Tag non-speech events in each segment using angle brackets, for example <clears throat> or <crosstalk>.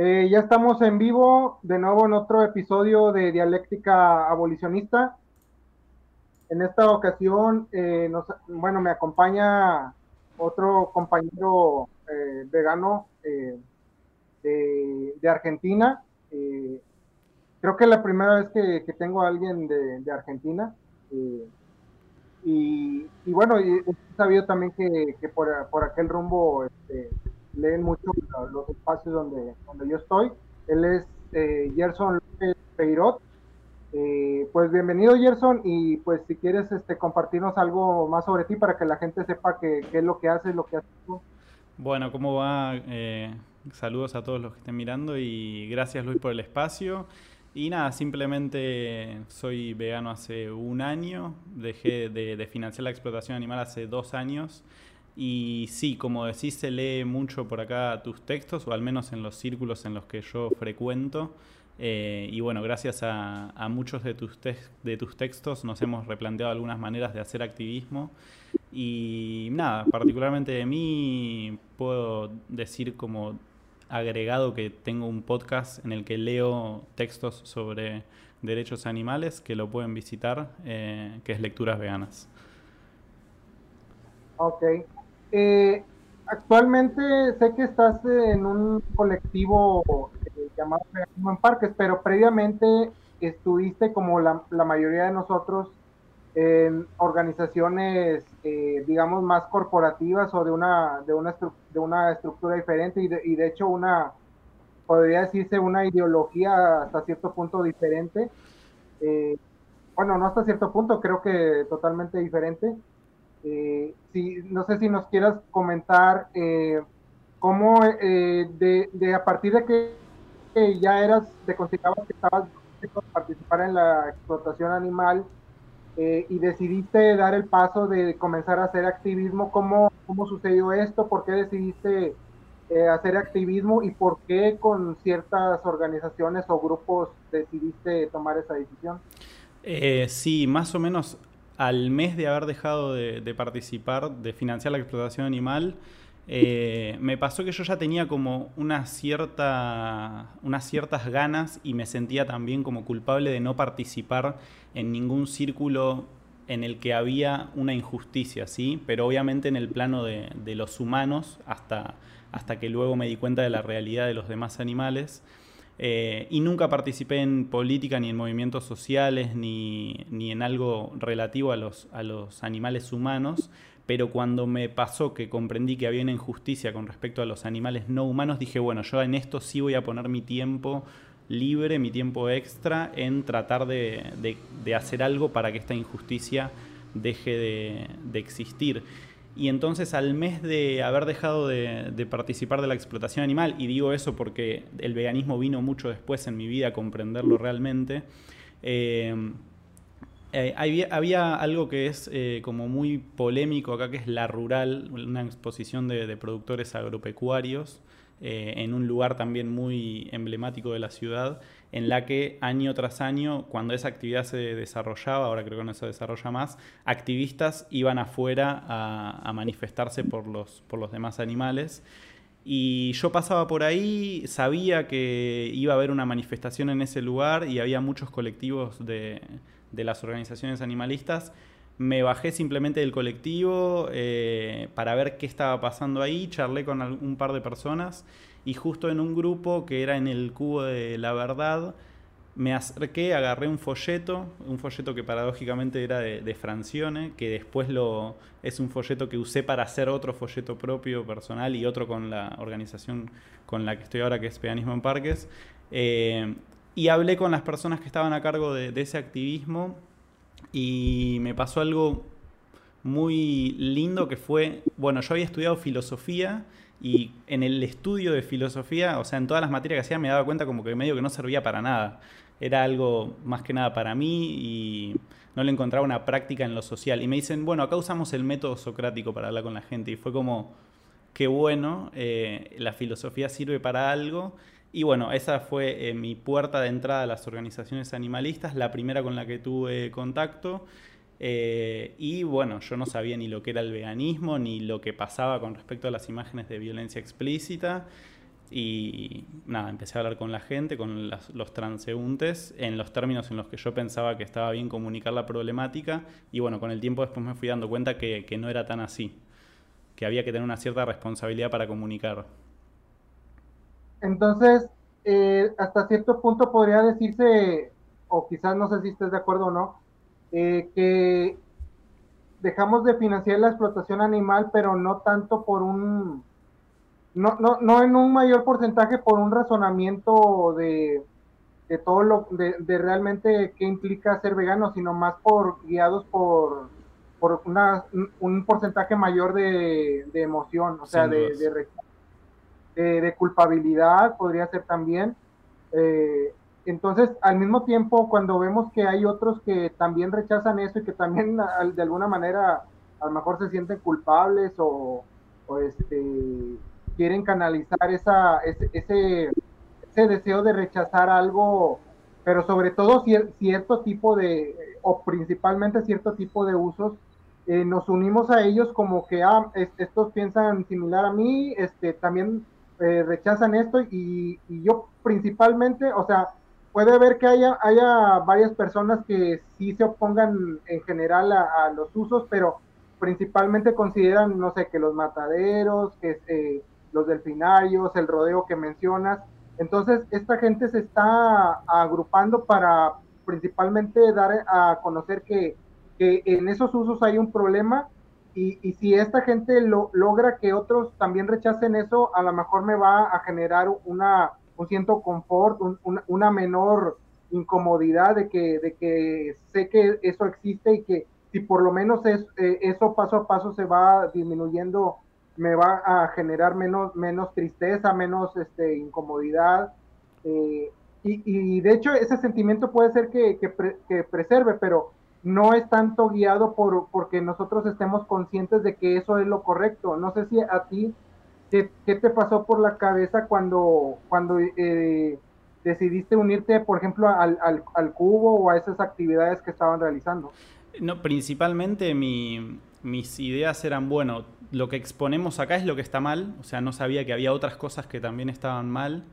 Eh, ya estamos en vivo de nuevo en otro episodio de Dialéctica Abolicionista. En esta ocasión, eh, bueno, me acompaña otro compañero eh, vegano de, Argentina. creo que es la primera vez que, tengo a alguien de, Argentina. Y, bueno, he sabido también que, por, por, aquel rumbo este, leen mucho los espacios donde, donde yo estoy. Él es eh, Gerson López Peirot. Eh, pues bienvenido Gerson y pues si quieres este, compartirnos algo más sobre ti para que la gente sepa qué es lo que haces, lo que haces tú. Bueno, ¿cómo va? Eh, saludos a todos los que estén mirando y gracias Luis por el espacio. Y nada, simplemente soy vegano hace un año, dejé de, de financiar la explotación animal hace dos años y sí, como decís, se lee mucho por acá tus textos, o al menos en los círculos en los que yo frecuento. Eh, y bueno, gracias a, muchos de tus, de tus textos nos hemos replanteado algunas maneras de hacer activismo. Y nada, particularmente de mí puedo decir como agregado que tengo un podcast en el que leo textos sobre derechos animales que lo pueden visitar, eh, que es Lecturas Veganas. Ok, eh, actualmente sé que estás en un colectivo eh, llamado en Parques, pero previamente estuviste como la, mayoría de nosotros en organizaciones, eh, digamos, más corporativas o de una, de una, de una estructura diferente y de, y de hecho una, podría decirse, una ideología hasta cierto punto diferente. Eh, bueno, no hasta cierto punto, creo que totalmente diferente. Eh, si, no sé si nos quieras comentar eh, cómo eh, de, a partir de que ya eras, te considerabas que estabas participar en la explotación animal y decidiste dar el paso de comenzar a hacer activismo, ¿cómo, cómo sucedió esto? ¿Por qué decidiste hacer activismo y por qué con ciertas organizaciones o grupos decidiste tomar esa decisión? sí, más o menos al mes de haber dejado de, participar, de financiar la explotación animal, eh, <laughs> me pasó que yo ya tenía como una cierta, unas ciertas ganas y me sentía también como culpable de no participar en ningún círculo en el que había una injusticia, ¿sí? Pero obviamente en el plano de, los humanos, hasta, hasta que luego me di cuenta de la realidad de los demás animales. Eh, y nunca participé en política, ni en movimientos sociales, ni, en algo relativo a los, a los animales humanos, pero cuando me pasó que comprendí que había una injusticia con respecto a los animales no humanos, dije, bueno, yo en esto sí voy a poner mi tiempo libre, mi tiempo extra, en tratar de, hacer algo para que esta injusticia deje de existir. Y entonces al mes de haber dejado de, participar de la explotación animal, y digo eso porque el veganismo vino mucho después en mi vida a comprenderlo realmente, eh, eh, había, algo que es eh, como muy polémico acá, que es La Rural, una exposición de, productores agropecuarios en un lugar también muy emblemático de la ciudad, en la que año tras año, cuando esa actividad se desarrollaba, ahora creo que no se desarrolla más, activistas iban afuera a, manifestarse por los, por los demás animales. Y yo pasaba por ahí, sabía que iba a haber una manifestación en ese lugar y había muchos colectivos de, las organizaciones animalistas. Me bajé simplemente del colectivo eh, para ver qué estaba pasando ahí, charlé con un par de personas y justo en un grupo que era en el cubo de la verdad, me acerqué, agarré un folleto, un folleto que paradójicamente era de, Francione, que después lo, es un folleto que usé para hacer otro folleto propio, personal, y otro con la organización con la que estoy ahora, que es Peganismo en Parques. Eh, y hablé con las personas que estaban a cargo de, de ese activismo y me pasó algo muy lindo que fue, bueno, yo había estudiado filosofía y en el estudio de filosofía, o sea, en todas las materias que hacía, me daba cuenta como que medio que no servía para nada. Era algo más que nada para mí y no le encontraba una práctica en lo social. Y me dicen, bueno, acá usamos el método socrático para hablar con la gente. Y fue como, qué bueno, eh, la filosofía sirve para algo. Y bueno, esa fue eh, mi puerta de entrada a las organizaciones animalistas, la primera con la que tuve contacto. Eh, y bueno, yo no sabía ni lo que era el veganismo, ni lo que pasaba con respecto a las imágenes de violencia explícita. y nada, empecé a hablar con la gente, con los transeúntes, en los términos en los que yo pensaba que estaba bien comunicar la problemática. Y bueno, con el tiempo después me fui dando cuenta que, no era tan así, que había que tener una cierta responsabilidad para comunicar. Entonces, eh, hasta cierto punto podría decirse, o quizás no sé si estés de acuerdo o no, eh, que dejamos de financiar la explotación animal, pero no tanto por un no, no, no en un mayor porcentaje por un razonamiento de, de todo lo de, de, realmente qué implica ser vegano, sino más por guiados por, por una, un porcentaje mayor de, de emoción, o sea, de, de, de, culpabilidad podría ser también. Eh, entonces, al mismo tiempo, cuando vemos que hay otros que también rechazan eso y que también <laughs> de alguna manera a lo mejor se sienten culpables o, este quieren canalizar esa, ese, ese, deseo de rechazar algo, pero sobre todo cierto tipo de, o principalmente cierto tipo de usos, eh, nos unimos a ellos como que ah, estos piensan similar a mí, este, también eh, rechazan esto y, yo principalmente, o sea, puede haber que haya, haya varias personas que sí se opongan en general a, los usos, pero principalmente consideran, no sé, que los mataderos, que eh, los delfinarios, el rodeo que mencionas. Entonces, esta gente se está agrupando para principalmente dar a conocer que, en esos usos hay un problema y, si esta gente lo, logra que otros también rechacen eso, a lo mejor me va a generar una, un cierto confort, una menor incomodidad de que, de que sé que eso existe y que si por lo menos es, eh, eso paso a paso se va disminuyendo me va a generar menos, menos tristeza, menos este, incomodidad. Eh, y, de hecho ese sentimiento puede ser que, que, preserve, pero no es tanto guiado por porque nosotros estemos conscientes de que eso es lo correcto. No sé si a ti, ¿qué, te pasó por la cabeza cuando, cuando eh, decidiste unirte, por ejemplo, al, al, al, cubo o a esas actividades que estaban realizando? No, principalmente mi, mis ideas eran, bueno, lo que exponemos acá es lo que está mal, o sea, no sabía que había otras cosas que también estaban mal.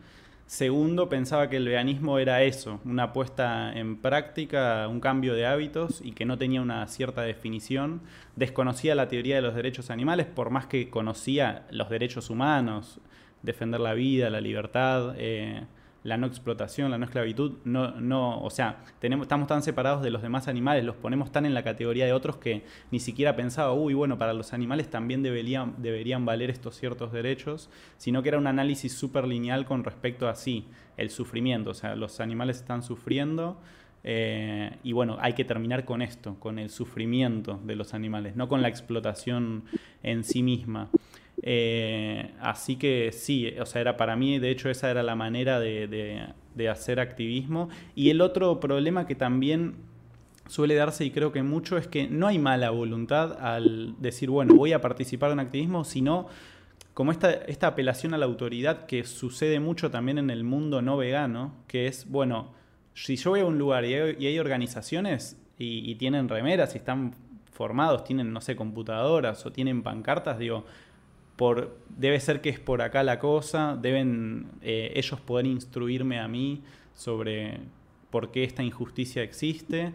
Segundo, pensaba que el veganismo era eso, una puesta en práctica, un cambio de hábitos y que no tenía una cierta definición. Desconocía la teoría de los derechos animales, por más que conocía los derechos humanos, defender la vida, la libertad. Eh, la no explotación, la no esclavitud, no, no, o sea, tenemos, estamos tan separados de los demás animales, los ponemos tan en la categoría de otros que ni siquiera pensaba, uy, bueno, para los animales también deberían, deberían valer estos ciertos derechos, sino que era un análisis súper lineal con respecto a sí, el sufrimiento, o sea, los animales están sufriendo. Eh, y bueno, hay que terminar con esto, con el sufrimiento de los animales, no con la explotación en sí misma. Eh, así que sí, o sea, era para mí, de hecho, esa era la manera de, hacer activismo. Y el otro problema que también suele darse, y creo que mucho, es que no hay mala voluntad al decir, bueno, voy a participar en activismo, sino como esta, esta apelación a la autoridad que sucede mucho también en el mundo no vegano, que es, bueno, si yo voy a un lugar y hay, organizaciones y, y, tienen remeras y están formados, tienen, no sé, computadoras o tienen pancartas, digo, por, debe ser que es por acá la cosa, deben eh, ellos poder instruirme a mí sobre por qué esta injusticia existe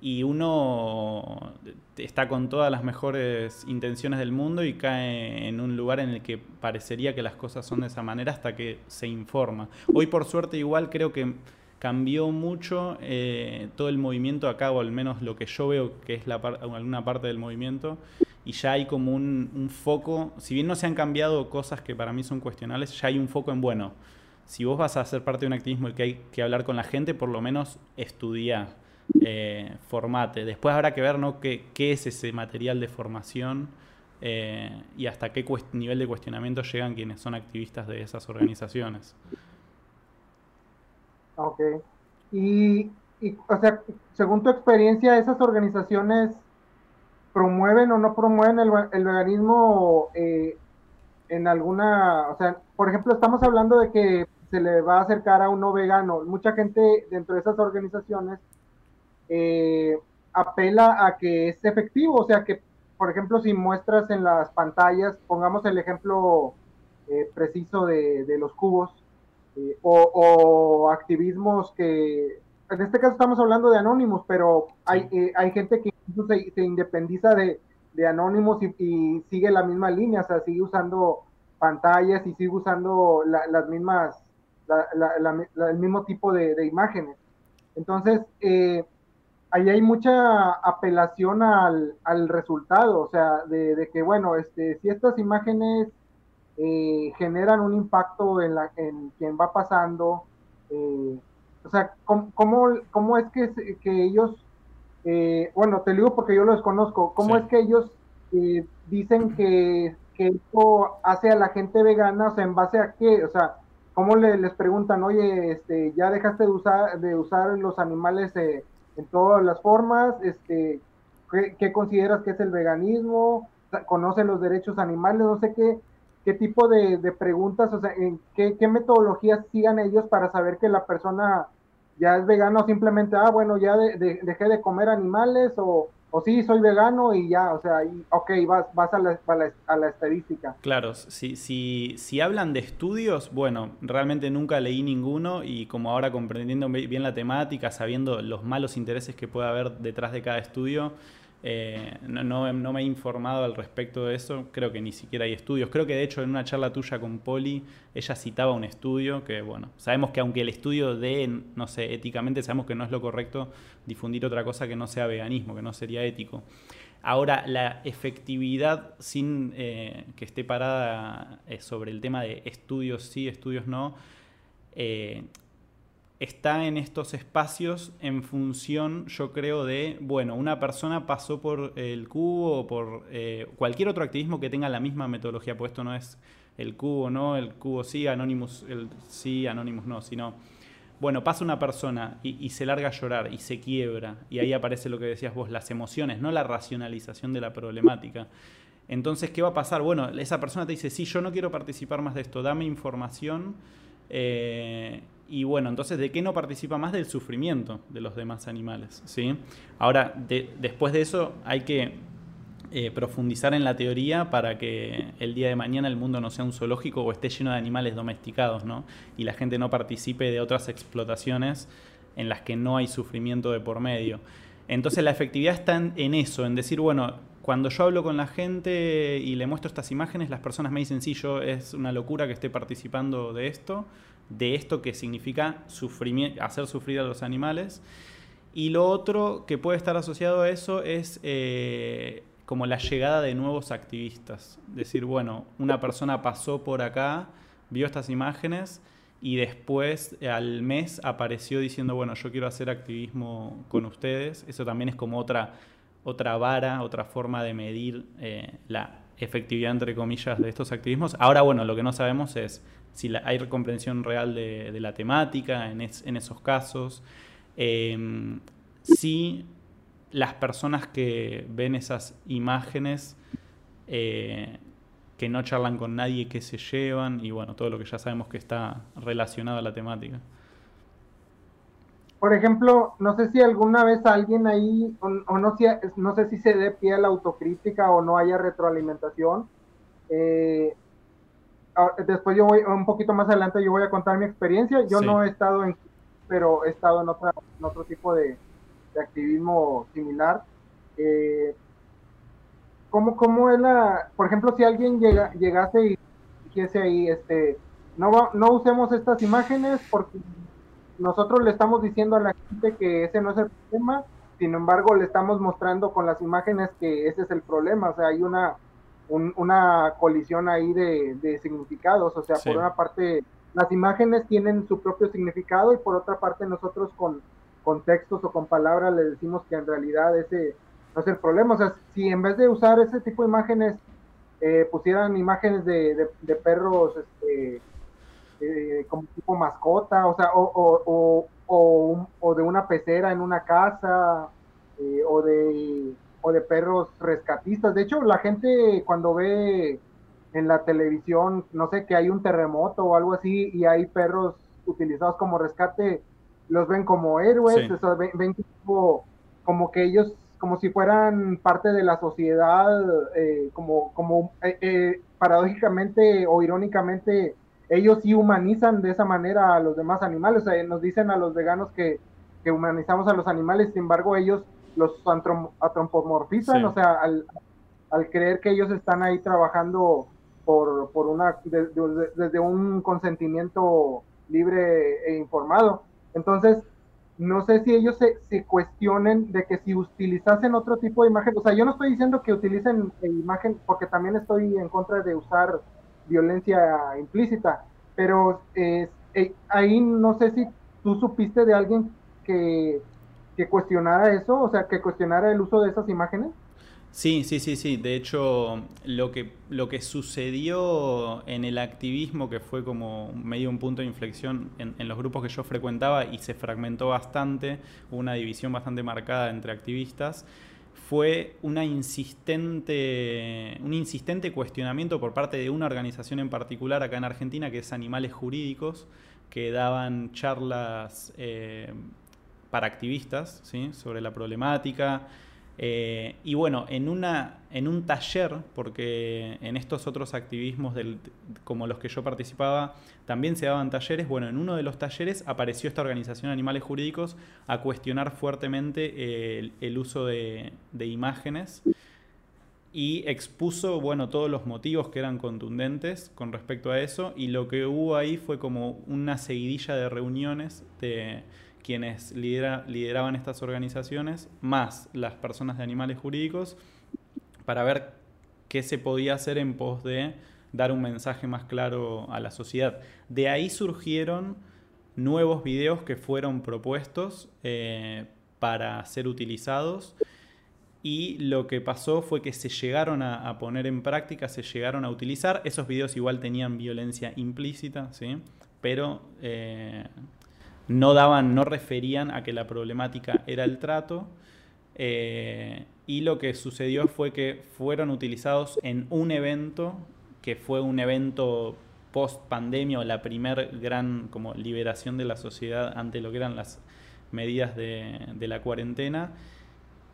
y uno está con todas las mejores intenciones del mundo y cae en un lugar en el que parecería que las cosas son de esa manera hasta que se informa. Hoy por suerte igual creo que cambió mucho eh, todo el movimiento acá, o al menos lo que yo veo que es alguna parte del movimiento, y ya hay como un, foco, si bien no se han cambiado cosas que para mí son cuestionables, ya hay un foco en, bueno, si vos vas a ser parte de un activismo el que hay que hablar con la gente, por lo menos estudia, eh, formate. Después habrá que ver ¿no? qué, es ese material de formación eh, y hasta qué nivel de cuestionamiento llegan quienes son activistas de esas organizaciones. Ok. Y, y, o sea, según tu experiencia, esas organizaciones promueven o no promueven el, veganismo eh, en alguna, o sea, por ejemplo, estamos hablando de que se le va a acercar a un no vegano. Mucha gente dentro de esas organizaciones eh, apela a que es efectivo, o sea, que, por ejemplo, si muestras en las pantallas, pongamos el ejemplo preciso de, los cubos, o, activismos que, en este caso estamos hablando de anónimos, pero hay, hay gente que incluso se, independiza de, de anónimos y, sigue la misma línea, o sea, sigue usando pantallas y sigue usando las mismas, el mismo tipo de, imágenes. Entonces, eh, ahí hay mucha apelación al, resultado, o sea, de, que, bueno, este, si estas imágenes eh, generan un impacto en, la, en quien va pasando, eh, o sea, ¿cómo, cómo, es que, que ellos, bueno, te digo porque yo lo desconozco, ¿cómo es que ellos dicen que, que esto hace a la gente vegana, o sea, en base a qué, o sea, ¿Cómo le, les preguntan, oye, este, ya dejaste de usar, de usar los animales eh, en todas las formas? Este, ¿qué, consideras que es el veganismo? ¿Conoce los derechos animales? No sé qué, qué tipo de, preguntas, o sea, en qué, metodologías sigan ellos para saber que la persona ya es vegana o simplemente, ah, bueno, ya dejé de comer animales o, o sí, soy vegano y ya, o sea, y, ok, vas, vas a, la, a, la, estadística. Claro, si, si, si hablan de estudios, bueno, realmente nunca leí ninguno y como ahora comprendiendo bien la temática, sabiendo los malos intereses que puede haber detrás de cada estudio, eh, no, me he informado al respecto de eso, creo que ni siquiera hay estudios. Creo que de hecho en una charla tuya con Poli, ella citaba un estudio que, bueno, sabemos que aunque el estudio de, no sé, éticamente sabemos que no es lo correcto difundir otra cosa que no sea veganismo, que no sería ético. Ahora, la efectividad sin eh, que esté parada eh, sobre el tema de estudios sí, estudios no, está en estos espacios en función, yo creo, de, bueno, una persona pasó por el cubo o por eh, cualquier otro activismo que tenga la misma metodología, pues esto no es el cubo, no, el cubo sí, Anonymous el, sí, Anonymous no, sino, bueno, pasa una persona y, se larga a llorar y se quiebra, y ahí aparece lo que decías vos, las emociones, no la racionalización de la problemática. Entonces, ¿qué va a pasar? Bueno, esa persona te dice, sí, yo no quiero participar más de esto, dame información. Eh, y bueno, entonces, ¿de qué no participa más del sufrimiento de los demás animales? ¿sí? Ahora, después de eso, hay que eh, profundizar en la teoría para que el día de mañana el mundo no sea un zoológico o esté lleno de animales domesticados, ¿no? Y la gente no participe de otras explotaciones en las que no hay sufrimiento de por medio. Entonces la efectividad está en, eso, en decir, bueno, cuando yo hablo con la gente y le muestro estas imágenes, las personas me dicen, sí, yo es una locura que esté participando de esto, de esto que significa hacer sufrir a los animales. Y lo otro que puede estar asociado a eso es eh, como la llegada de nuevos activistas. Decir, bueno, una persona pasó por acá, vio estas imágenes y después al mes apareció diciendo, bueno, yo quiero hacer activismo con ustedes. Eso también es como otra, otra vara, otra forma de medir eh, la efectividad, entre comillas, de estos activismos. Ahora, bueno, lo que no sabemos es si hay comprensión real de, la temática en, esos casos, em, si las personas que ven esas imágenes eh, que no charlan con nadie, que se llevan y bueno, todo lo que ya sabemos que está relacionado a la temática. Por ejemplo, no sé si alguna vez alguien ahí, o, no, si, no sé si se dé pie a la autocrítica o no haya retroalimentación, eh, después yo voy, un poquito más adelante, yo voy a contar mi experiencia. Yo no he estado en, pero he estado en, otra, en otro tipo de, activismo similar. Eh, ¿cómo, ¿Cómo es la, por ejemplo, si alguien llega, llegase y dijese ahí, este, no, no usemos estas imágenes porque nosotros le estamos diciendo a la gente que ese no es el problema, sin embargo le estamos mostrando con las imágenes que ese es el problema, o sea, hay una una colisión ahí de, significados. O sea, por una parte, las imágenes tienen su propio significado y por otra parte nosotros con, con textos o con palabras le decimos que en realidad ese no es el problema. O sea, si en vez de usar ese tipo de imágenes eh, pusieran imágenes de, de, perros este, eh, como tipo mascota, o sea, o, o, o, de una pecera en una casa, eh, o de o de perros rescatistas. De hecho, la gente cuando ve en la televisión, no sé, que hay un terremoto o algo así y hay perros utilizados como rescate, los ven como héroes, ven, como, que ellos como si fueran parte de la sociedad, eh, como, como paradójicamente o irónicamente, ellos sí humanizan de esa manera a los demás animales. nos dicen a los veganos que, que, humanizamos a los animales, sin embargo, ellos los antropomorfizan, o sea, al, al, creer que ellos están ahí trabajando por, por una, desde un consentimiento libre e informado. Entonces, no sé si ellos se, se, cuestionen de que si utilizasen otro tipo de imagen, o sea, yo no estoy diciendo que utilicen imagen, porque también estoy en contra de usar violencia implícita, pero eh, ahí no sé si tú supiste de alguien que, que cuestionara eso, o sea, que cuestionara el uso de esas imágenes. Sí, sí, sí, sí. De hecho, lo que, lo que sucedió en el activismo, que fue como medio un punto de inflexión en, los grupos que yo frecuentaba y se fragmentó bastante, una división bastante marcada entre activistas, fue una insistente, un insistente cuestionamiento por parte de una organización en particular acá en Argentina, que es Animales Jurídicos, que daban charlas eh, para activistas ¿sí? sobre la problemática eh, y bueno, en, una, en un taller, porque en estos otros activismos del, como los que yo participaba, también se daban talleres, bueno, en uno de los talleres apareció esta organización de animales jurídicos a cuestionar fuertemente el, uso de, de, imágenes y expuso, bueno, todos los motivos que eran contundentes con respecto a eso y lo que hubo ahí fue como una seguidilla de reuniones de quienes lideraban estas organizaciones, más las personas de animales jurídicos, para ver qué se podía hacer en pos de dar un mensaje más claro a la sociedad. De ahí surgieron nuevos videos que fueron propuestos eh, para ser utilizados y lo que pasó fue que se llegaron a, poner en práctica, se llegaron a utilizar. Esos videos igual tenían violencia implícita, ¿sí? pero eh, no daban, no referían a que la problemática era el trato. Eh, y lo que sucedió fue que fueron utilizados en un evento que fue un evento post pandemia o la primer gran como liberación de la sociedad ante lo que eran las medidas de, la cuarentena.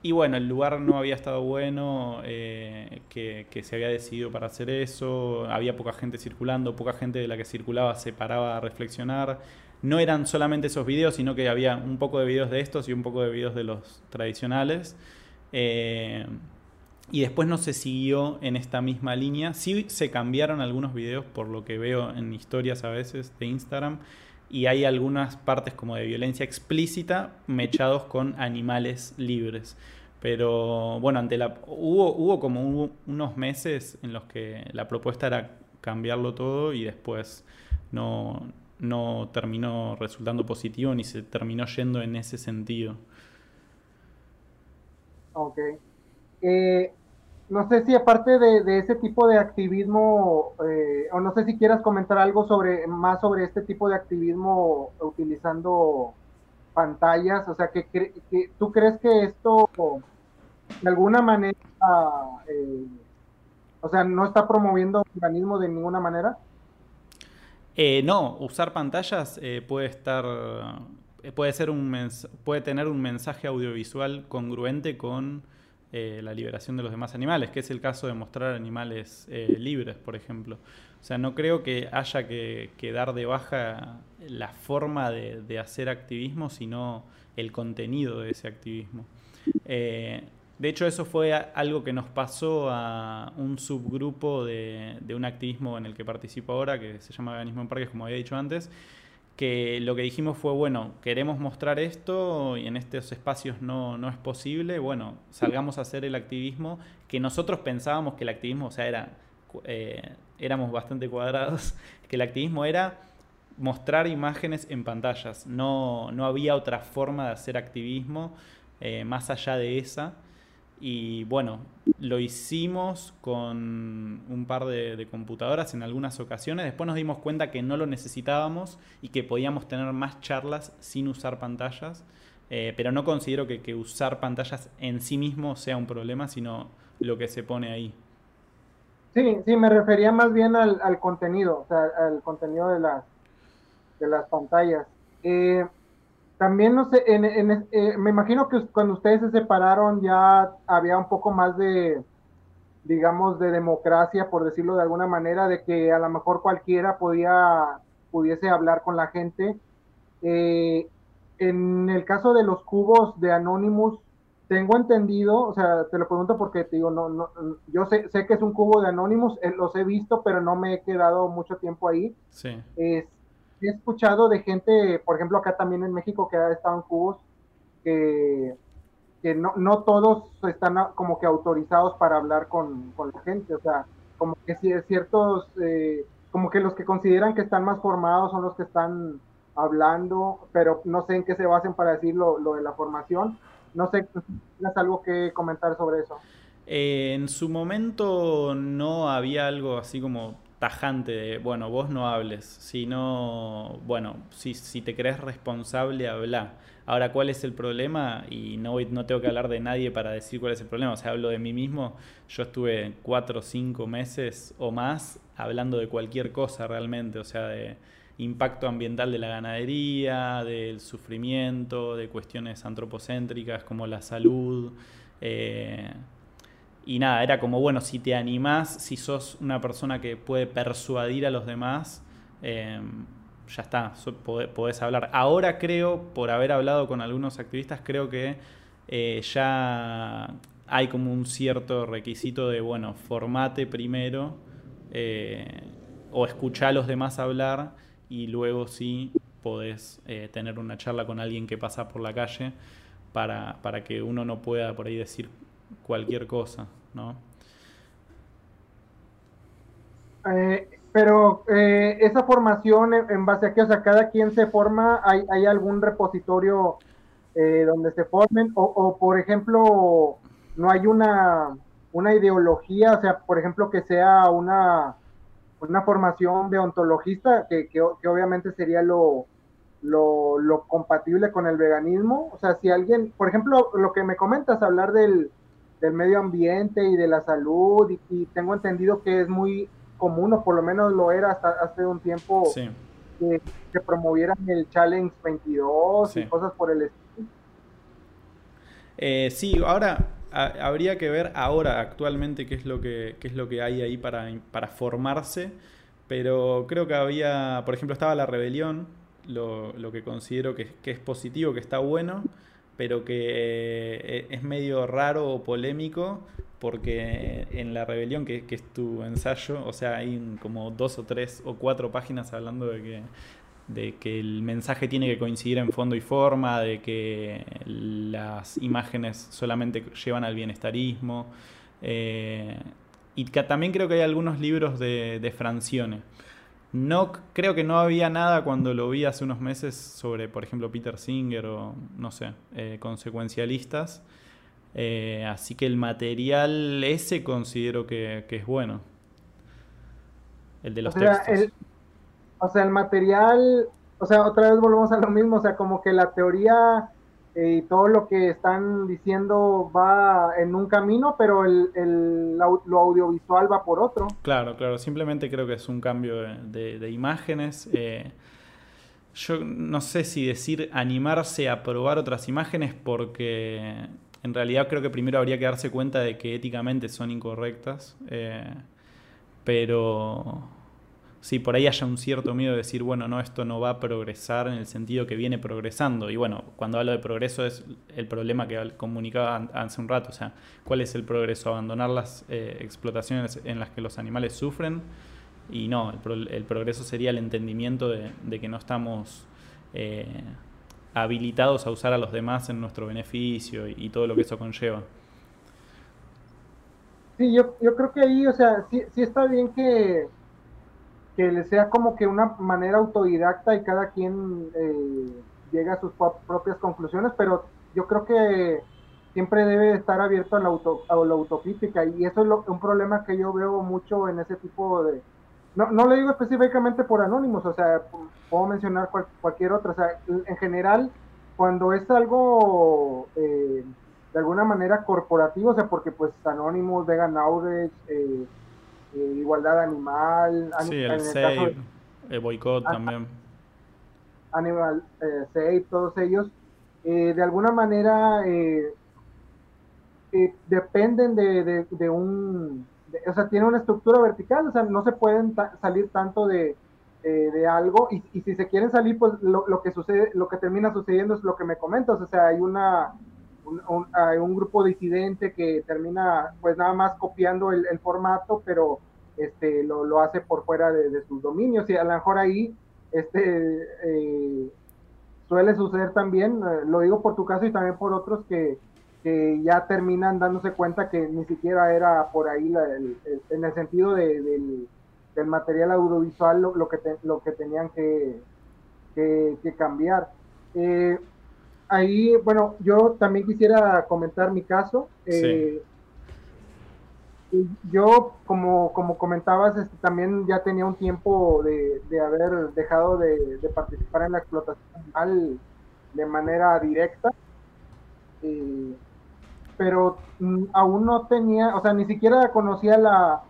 Y bueno, el lugar no había estado bueno, eh, que, se había decidido para hacer eso, había poca gente circulando, poca gente de la que circulaba se paraba a reflexionar no eran solamente esos videos, sino que había un poco de videos de estos y un poco de videos de los tradicionales. Eh, y después no se siguió en esta misma línea. Sí se cambiaron algunos videos por lo que veo en historias a veces de Instagram. Y hay algunas partes como de violencia explícita mechados con animales libres. Pero bueno, ante la, hubo, hubo como unos meses en los que la propuesta era cambiarlo todo y después no, no terminó resultando positivo ni se terminó yendo en ese sentido. Ok. Eh, no sé si aparte de, ese tipo de activismo, eh, o no sé si quieras comentar algo sobre más sobre este tipo de activismo utilizando pantallas, o sea, que, tú crees que esto de alguna manera, eh, o sea, no está promoviendo organismo de ninguna manera. Eh, no, usar pantallas eh, puede estar. Eh, puede, ser un puede tener un mensaje audiovisual congruente con la liberación de los demás animales, que es el caso de mostrar animales libres, por ejemplo. O sea, no creo que haya que, dar de baja la forma de, hacer activismo, sino el contenido de ese activismo. De hecho, eso fue algo que nos pasó a un subgrupo de, un activismo en el que participo ahora, que se llama Veganismo en Parques, como había dicho antes, que lo que dijimos fue, bueno, queremos mostrar esto y en estos espacios no, no es posible, bueno, salgamos a hacer el activismo, que nosotros pensábamos que el activismo, o sea, era, eh, éramos bastante cuadrados, <laughs> que el activismo era mostrar imágenes en pantallas, no, no había otra forma de hacer activismo eh, más allá de esa. Y bueno, lo hicimos con un par de, computadoras en algunas ocasiones. Después nos dimos cuenta que no lo necesitábamos y que podíamos tener más charlas sin usar pantallas. Eh, pero no considero que, usar pantallas en sí mismo sea un problema, sino lo que se pone ahí. Sí, sí, me refería más bien al, contenido, o sea, al contenido de, las de las pantallas. Eh, también no sé, eh, me imagino que cuando ustedes se separaron ya había un poco más de, digamos, de democracia, por decirlo de alguna manera, de que a lo mejor cualquiera podía, pudiese hablar con la gente. Eh, en el caso de los cubos de Anonymous, tengo entendido, o sea, te lo pregunto porque te digo, no, no, yo sé, sé que es un cubo de Anonymous, eh, los he visto, pero no me he quedado mucho tiempo ahí. Sí he escuchado de gente, por ejemplo, acá también en México que ha estado en cubos, que, que no, no todos están como que autorizados para hablar con, con la gente, o sea, como que si ciertos, eh, como que los que consideran que están más formados son los que están hablando, pero no sé en qué se basen para decir lo, lo de la formación. No sé, ¿tienes algo que comentar sobre eso? Eh, en su momento no había algo así como tajante de, bueno, vos no hables, sino, bueno, si, si te crees responsable, habla. Ahora, ¿cuál es el problema? Y no, no tengo que hablar de nadie para decir cuál es el problema, o sea, hablo de mí mismo. Yo estuve cuatro o cinco meses o más hablando de cualquier cosa realmente, o sea, de impacto ambiental de la ganadería, del sufrimiento, de cuestiones antropocéntricas como la salud. Eh, y nada, era como, bueno, si te animás, si sos una persona que puede persuadir a los demás, em, ya está, podés, hablar. Ahora creo, por haber hablado con algunos activistas, creo que eh, ya hay como un cierto requisito de, bueno, formate primero eh, o escuchá a los demás hablar y luego sí podés eh, tener una charla con alguien que pasa por la calle para, para que uno no pueda por ahí decir cualquier cosa. ¿No? Eh, pero eh, esa formación en base a qué, o sea, cada quien se forma, hay, hay algún repositorio eh, donde se formen, o, por ejemplo, no hay una, una ideología, o sea, por ejemplo, que sea una, una formación deontologista, que, que, obviamente sería lo, lo, lo, compatible con el veganismo. O sea, si alguien, por ejemplo, lo que me comentas, hablar del, del medio ambiente y de la salud y, tengo entendido que es muy común o por lo menos lo era hasta hace un tiempo que, promovieran el Challenge 22 y cosas por el estilo. Eh, sí, ahora habría que ver ahora actualmente qué es lo que, qué es lo que hay ahí para, para formarse, pero creo que había, por ejemplo, estaba la rebelión, lo, lo que considero que, que es positivo, que está bueno pero que eh, es medio raro o polémico porque en La Rebelión, que, es tu ensayo, o sea, hay como dos o tres o cuatro páginas hablando de que, de que el mensaje tiene que coincidir en fondo y forma, de que las imágenes solamente llevan al bienestarismo. Eh, y también creo que hay algunos libros de, de Francione. No, creo que no había nada cuando lo vi hace unos meses sobre, por ejemplo, Peter Singer o, no sé, eh, consecuencialistas. Eh, así que el material ese considero que, es bueno. El de los o sea, textos. o sea, el material, o sea, otra vez volvemos a lo mismo, o sea, como que la teoría y todo lo que están diciendo va en un camino, pero el, lo audiovisual va por otro. Claro, claro, simplemente creo que es un cambio de, imágenes. Eh, yo no sé si decir animarse a probar otras imágenes porque en realidad creo que primero habría que darse cuenta de que éticamente son incorrectas, eh, pero si por ahí haya un cierto miedo de decir, bueno, no, esto no va a progresar en el sentido que viene progresando. Y bueno, cuando hablo de progreso es el problema que comunicaba hace un rato, o sea, ¿cuál es el progreso? Abandonar las eh, explotaciones en las que los animales sufren. Y no, el, progreso sería el entendimiento de, que no estamos eh, habilitados a usar a los demás en nuestro beneficio y, todo lo que eso conlleva. Sí, yo, yo creo que ahí, o sea, sí, sí está bien que, que sea como que una manera autodidacta y cada quien eh, llega a sus propias conclusiones, pero yo creo que siempre debe estar abierto a la, auto, a la autocrítica y eso es un problema que yo veo mucho en ese tipo de... No, no le digo específicamente por anónimos, o sea, puedo mencionar cualquier otra, o sea, en general, cuando es algo eh, de alguna manera corporativo, o sea, porque pues Anonymous, Vegan Outrage, eh, eh, igualdad animal. Sí, el SAVE, el boicot también. Animal eh, Save, todos ellos, eh, de alguna manera dependen de, un, o sea, tiene una estructura vertical, o sea, no se pueden salir tanto de, algo y, y, si se quieren salir, pues lo, lo, que sucede, lo que termina sucediendo es lo que me comentas, o sea, hay una un, un grupo disidente que termina pues nada más copiando el, formato, pero este, lo, lo, hace por fuera de, sus dominios y a lo mejor ahí este, eh, suele suceder también, eh, lo digo por tu caso y también por otros que, que ya terminan dándose cuenta que ni siquiera era por ahí en el sentido de, del, material audiovisual lo, lo que, lo que tenían que, que, que cambiar. Eh, ahí, bueno, yo también quisiera comentar mi caso. Eh, yo, como, como comentabas, este, también ya tenía un tiempo de, haber dejado de, participar en la explotación animal de manera directa, eh, pero mm, aún no tenía, o sea, ni siquiera conocía la,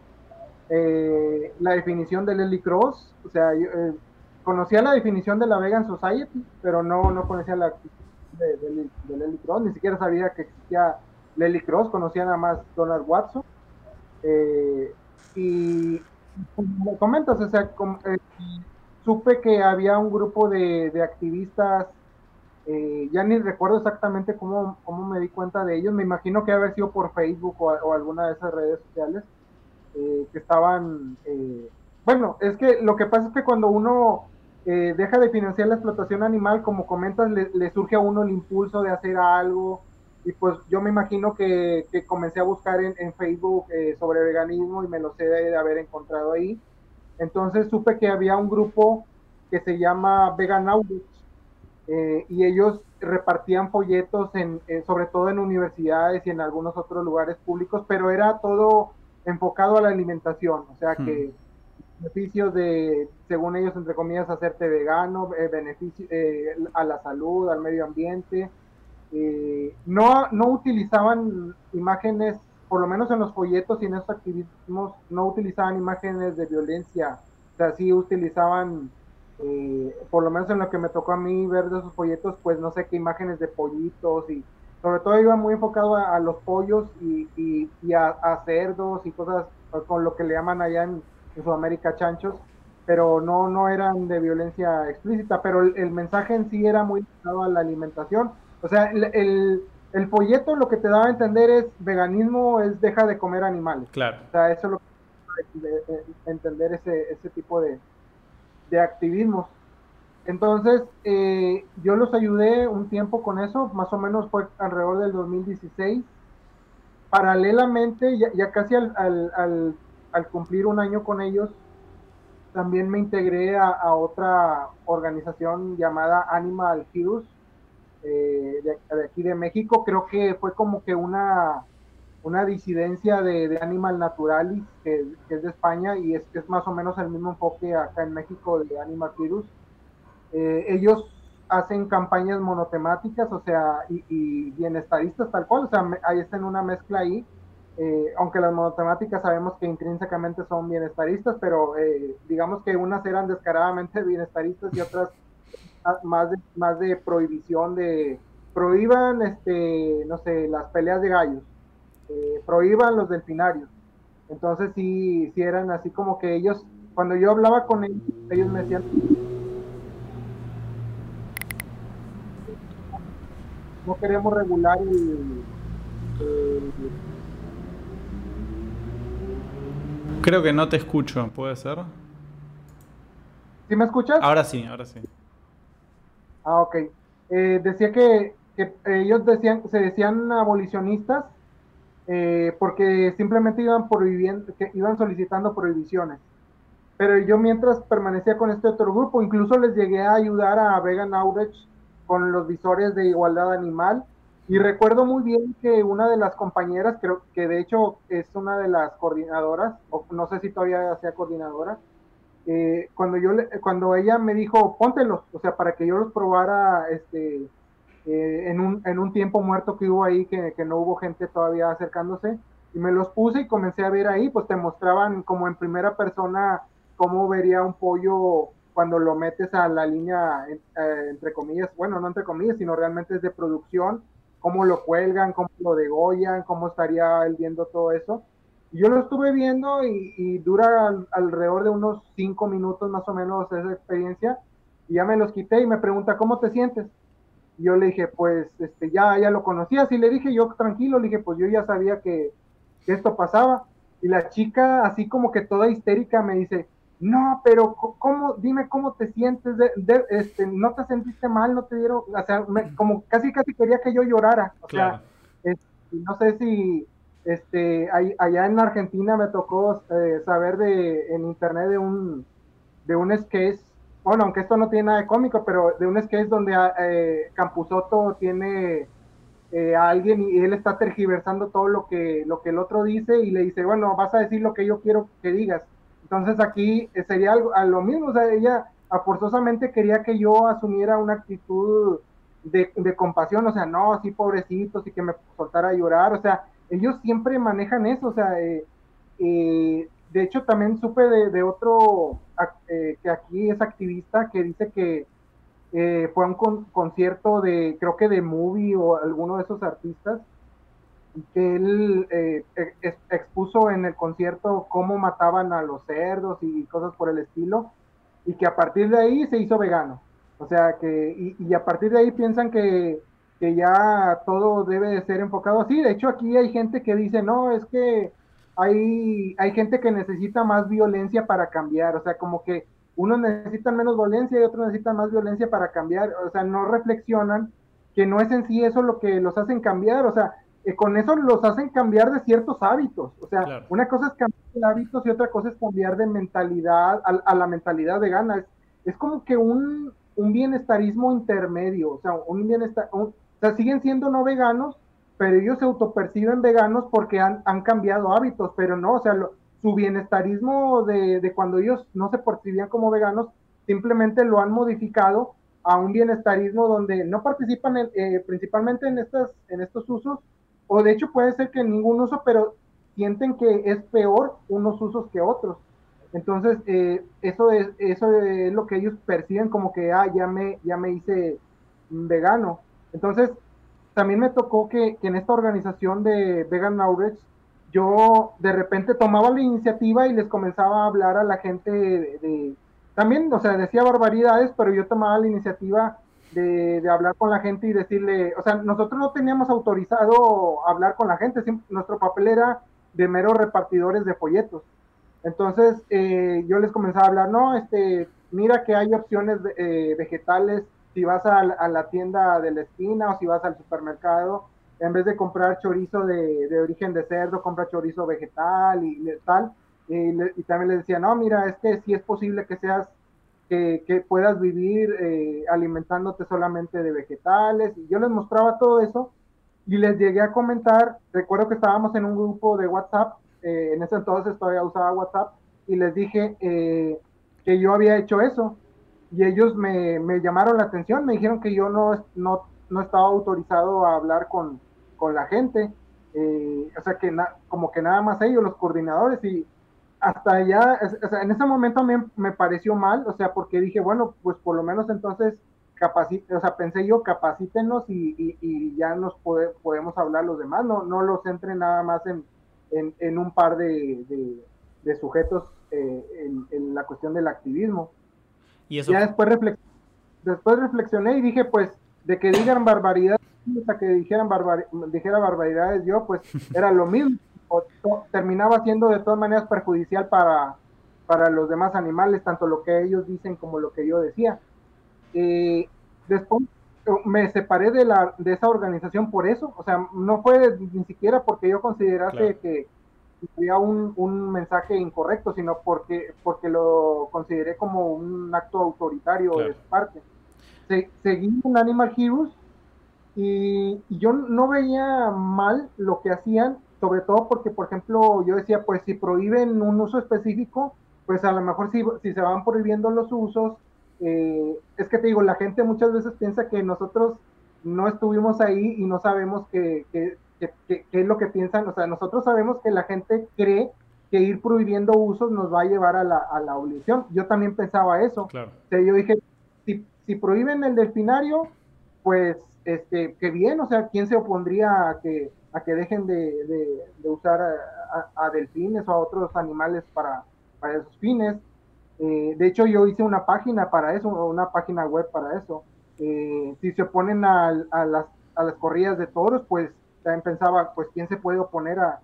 eh, la definición del Lely Cross, o sea, yo, conocía la definición de la Vegan Society, pero no, no conocía la de, de, Cross, ni siquiera sabía que existía Lely Cross, conocía nada más Donald Watson. Eh, y como comentas, o sea, eh, supe que había un grupo de, activistas, eh, ya ni recuerdo exactamente cómo, cómo, me di cuenta de ellos, me imagino que haber sido por Facebook o, alguna de esas redes sociales, que estaban, bueno, es que lo que pasa es que cuando uno eh, deja de financiar la explotación animal, como comentas, le, surge a uno el impulso de hacer algo. Y pues yo me imagino que, comencé a buscar en, Facebook eh, sobre veganismo y me lo sé de, haber encontrado ahí. Entonces supe que había un grupo que se llama Vegan eh, y ellos repartían folletos, en, sobre todo en universidades y en algunos otros lugares públicos, pero era todo enfocado a la alimentación, o sea que hmm beneficios de, según ellos, entre comillas, hacerte vegano, eh, beneficio eh, a la salud, al medio ambiente. Eh, no, no utilizaban imágenes, por lo menos en los folletos y en estos activismos, no utilizaban imágenes de violencia. O sea, sí utilizaban, por lo menos en lo que me tocó a mí ver de esos folletos, pues no sé qué imágenes de pollitos y sobre todo iba muy enfocado a, los pollos y, y, a, a, cerdos y cosas con lo que le llaman allá en, en Sudamérica chanchos, pero no, no eran de violencia explícita, pero el, mensaje en sí era muy ligado a la alimentación. O sea, el, el, folleto lo que te daba a entender es veganismo es deja de comer animales. Claro. O sea, eso es lo que de, entender ese, ese tipo de, de activismos. Entonces, eh, yo los ayudé un tiempo con eso, más o menos fue alrededor del 2016. Paralelamente, ya, ya casi al, al, al cumplir un año con ellos, también me integré a, otra organización llamada Animal Heroes eh, de, aquí de México. Creo que fue como que una, una disidencia de, Animal Naturalis, que, es de España, y es, es más o menos el mismo enfoque acá en México de Animal Heroes. Eh, ellos hacen campañas monotemáticas, o sea, y, y, bienestaristas tal cual, o sea, ahí está en una mezcla ahí eh, aunque las monotemáticas sabemos que intrínsecamente son bienestaristas, pero eh, digamos que unas eran descaradamente <laughs> bienestaristas y otras más de, más de prohibición de prohíban este no sé las peleas de gallos eh, prohíban los delfinarios. Entonces sí sí eran así como que ellos cuando yo hablaba con ellos ellos me decían no queremos regular el Creo que no te escucho, ¿puede ser? ¿Sí me escuchas? Ahora sí, ahora sí. Ah, ok. Eh, decía que, ellos decían, se decían abolicionistas eh, porque simplemente iban prohibiendo, que iban solicitando prohibiciones. Pero yo mientras permanecía con este otro grupo, incluso les llegué a ayudar a Vegan Outreach con los visores de igualdad animal y recuerdo muy bien que una de las compañeras, creo que de hecho es una de las coordinadoras, o no sé si todavía sea coordinadora, eh, cuando yo cuando ella me dijo póntelos, o sea, para que yo los probara este, eh, en, un, en un tiempo muerto que hubo ahí, que, que, no hubo gente todavía acercándose, y me los puse y comencé a ver ahí, pues te mostraban como en primera persona cómo vería un pollo cuando lo metes a la línea, eh, entre comillas, bueno, no entre comillas, sino realmente es de producción, cómo lo cuelgan, cómo lo degollan, cómo estaría él viendo todo eso. Yo lo estuve viendo y, dura alrededor de unos cinco minutos más o menos esa experiencia y ya me los quité y me pregunta, ¿cómo te sientes? Y yo le dije, pues, este, ya, ya lo conocías y le dije yo tranquilo, le dije, pues yo ya sabía que esto pasaba. Y la chica, así como que toda histérica, me dice, no, pero ¿cómo? Dime cómo te sientes, de, este, no te sentiste mal, no te dieron, o sea, como casi casi quería que yo llorara, o sea, no sé si, este, allá en Argentina me tocó eh, saber de, en internet de un, de un sketch, bueno, aunque esto no tiene nada de cómico, pero de un sketch donde ah, eh, Campusoto tiene eh, a alguien y él está tergiversando todo lo que, lo que el otro dice y le dice, bueno, vas a decir lo que yo quiero que digas entonces aquí eh, sería algo, a lo mismo, o sea, ella forzosamente quería que yo asumiera una actitud de, compasión, o sea, no, sí, pobrecitos, y que me soltara a llorar, o sea, ellos siempre manejan eso, o sea, eh, eh, de hecho también supe de, otro que aquí es activista que dice que fue a un concierto de, creo que de Movie o alguno de esos artistas, que él eh, expuso en el concierto cómo mataban a los cerdos y cosas por el estilo, y que a partir de ahí se hizo vegano. O sea, que, y, a partir de ahí piensan que, que, ya todo debe de ser enfocado así. De hecho, aquí hay gente que dice, no, es que hay, hay gente que necesita más violencia para cambiar. O sea, como que unos necesitan menos violencia y otros necesitan más violencia para cambiar. O sea, no reflexionan que no es en sí eso lo que los hacen cambiar. O sea, con eso los hacen cambiar de ciertos hábitos. O sea, una cosa es cambiar de hábitos y otra cosa es cambiar de mentalidad a, la mentalidad vegana. Es, es como que un, un, bienestarismo intermedio. O sea, un bienestar. o sea, siguen siendo no veganos, pero ellos se autoperciben veganos porque han, han cambiado hábitos, pero no, o sea, su bienestarismo de, de, cuando ellos no se percibían como veganos, simplemente lo han modificado a un bienestarismo donde no participan eh, principalmente en, estas, en estos usos o de hecho puede ser que ningún uso, pero sienten que es peor unos usos que otros. Entonces, eh, eso, es, eso es lo que ellos perciben como que, ah, ya me, ya me hice vegano. Entonces, también me tocó que, en esta organización de Vegan Knowledge, yo de repente tomaba la iniciativa y les comenzaba a hablar a la gente de también, o sea, decía barbaridades, pero yo tomaba la iniciativa de, hablar con la gente y decirle, o sea, nosotros no teníamos autorizado hablar con la gente, nuestro papel era de meros repartidores de folletos. Entonces eh, yo les comenzaba a hablar, no, este, mira que hay opciones eh, vegetales si vas a, la tienda de la esquina o si vas al supermercado, en vez de comprar chorizo de, origen de cerdo, compra chorizo vegetal y, tal. Y, también les decía, no, mira, es que sí es posible que seas que, puedas vivir eh, alimentándote solamente de vegetales. Y yo les mostraba todo eso y les llegué a comentar, recuerdo que estábamos en un grupo de WhatsApp, eh, en ese entonces todavía usaba WhatsApp, y les dije eh, que yo había hecho eso. Y ellos me, me, llamaron la atención, me dijeron que yo no, no, no estaba autorizado a hablar con, con la gente. o sea que como que nada más ellos, los coordinadores, y, hasta allá, o sea, en ese momento me, me pareció mal, o sea, porque dije, bueno, pues por lo menos entonces capacite, o sea, pensé yo, capacítenos y, y, ya nos podemos hablar los demás, no, no los centren nada más en, en, un par de, de, sujetos eh, en, en, la cuestión del activismo. ¿Y eso? Ya después, después reflexioné y dije, pues, de que digan barbaridades, hasta que dijeran barbar dijera barbaridades yo, pues <laughs> era lo mismo terminaba siendo de todas maneras perjudicial para, para los demás animales, tanto lo que ellos dicen como lo que yo decía. Eh, después me separé de, la, de esa organización por eso, o sea, no fue ni siquiera porque yo considerase que había un, un, mensaje incorrecto, sino porque, porque lo consideré como un acto autoritario de su parte. seguí en Animal Heroes y, y, yo no veía mal lo que hacían, sobre todo porque, por ejemplo, yo decía, pues si prohíben un uso específico, pues a lo mejor si, si se van prohibiendo los usos, eh, es que te digo, la gente muchas veces piensa que nosotros no estuvimos ahí y no sabemos qué, qué, qué, es lo que piensan, o sea, nosotros sabemos que la gente cree que ir prohibiendo usos nos va a llevar a la, a la abolición. Yo también pensaba eso. Claro. yo dije, si, si, prohíben el delfinario, pues este, que bien, o sea, ¿quién se opondría a que, a que dejen de, de, usar a, delfines o a otros animales para, para esos fines? Eh, de hecho, yo hice una página para eso, una página web para eso. Eh, si se oponen a, a, las, a las corridas de toros, pues también pensaba, pues, ¿quién se puede oponer a,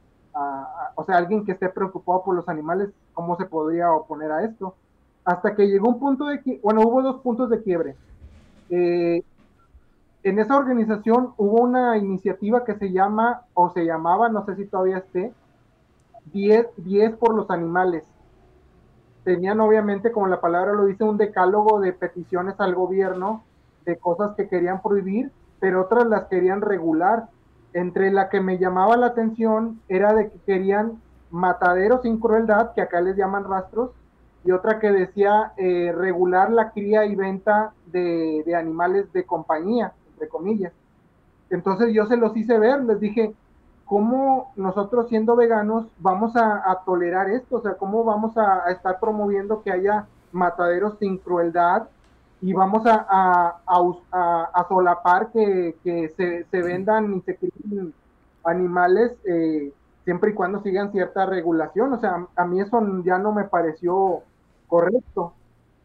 o sea, alguien que esté preocupado por los animales, ¿cómo se podría oponer a esto? Hasta que llegó un punto de bueno, hubo dos puntos de quiebre. Eh, en esa organización hubo una iniciativa que se llama, o se llamaba, no sé si todavía esté, 10, 10 por los animales. Tenían obviamente, como la palabra lo dice, un decálogo de peticiones al gobierno de cosas que querían prohibir, pero otras las querían regular entre la que me llamaba la atención era de que querían mataderos sin crueldad, que acá les llaman rastros, y otra que decía eh, regular la cría y venta de, animales de compañía, entre comillas. Entonces yo se los hice ver, les dije, ¿cómo nosotros siendo veganos vamos a, tolerar esto? O sea, ¿cómo vamos a, estar promoviendo que haya mataderos sin crueldad y vamos a, a, solapar que, se, se, vendan y se críen animales eh, siempre y cuando sigan cierta regulación. O sea, a mí eso ya no me pareció correcto.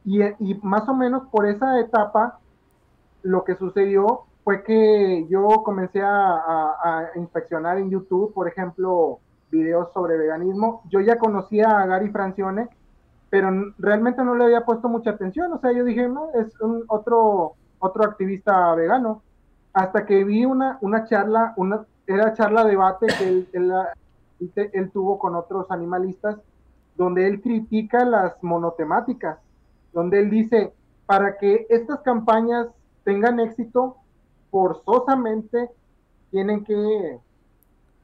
Y más o menos por esa etapa, lo que sucedió fue que yo comencé a, inspeccionar en YouTube, por ejemplo, videos sobre veganismo. Yo ya conocía a Gary Francione, pero realmente no le había puesto mucha atención. O sea, yo dije, no, es un otro, otro activista vegano. Hasta que vi una, una charla, una, era charla debate que él, él, tuvo con otros animalistas, donde él critica las monotemáticas, donde él dice, para que estas campañas tengan éxito, forzosamente tienen que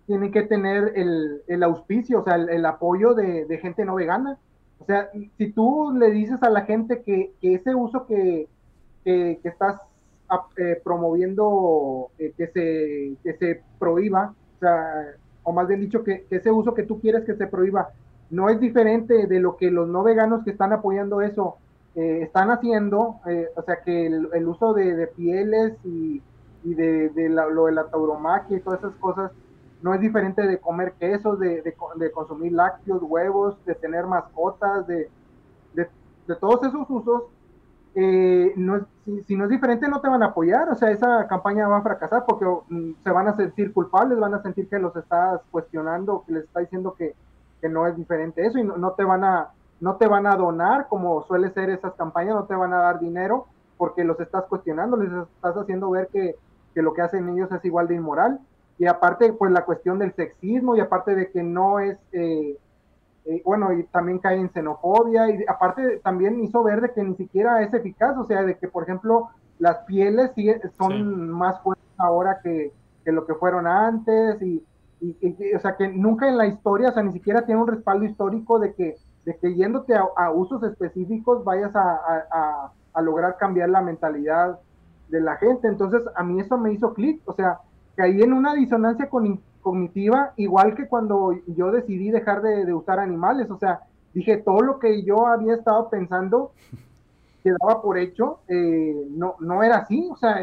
tienen que tener el, el auspicio, o sea, el, apoyo de, de, gente no vegana. O sea, si tú le dices a la gente que, ese uso que, estás ah, eh, promoviendo eh, que, se, se prohíba, o, sea, o más bien dicho, que, ese uso que tú quieres que se prohíba no es diferente de lo que los no veganos que están apoyando eso eh, están haciendo, o sea, que el, uso de, pieles y, de, lo de la tauromaquia y todas esas cosas no es diferente de comer quesos, de, consumir lácteos, huevos, de tener mascotas, de, todos esos usos. Eh, no si, no es diferente, no te van a apoyar. O sea, esa campaña va a fracasar porque mm, se van a sentir culpables, van a sentir que los estás cuestionando, que les está diciendo que no es diferente eso y no, te van a no te van a donar como suele ser esas campañas, no te van a dar dinero porque los estás cuestionando, les estás haciendo ver que, que lo que hacen ellos es igual de inmoral. Y aparte pues la cuestión del sexismo y aparte de que no es, eh, eh, bueno, y también cae en xenofobia y aparte también hizo ver de que ni siquiera es eficaz, o sea, de que por ejemplo las pieles son más fuertes ahora que, lo que fueron antes y, o sea, que nunca en la historia, o sea, ni siquiera tiene un respaldo histórico de que, de que yéndote a, usos específicos vayas a, a lograr cambiar la mentalidad de la gente. Entonces, a mí eso me hizo clic, o sea, caí en una disonancia cognitiva, igual que cuando yo decidí dejar de, usar animales, o sea, dije, todo lo que yo había estado pensando <laughs> quedaba por hecho, eh, no, no era así, o sea,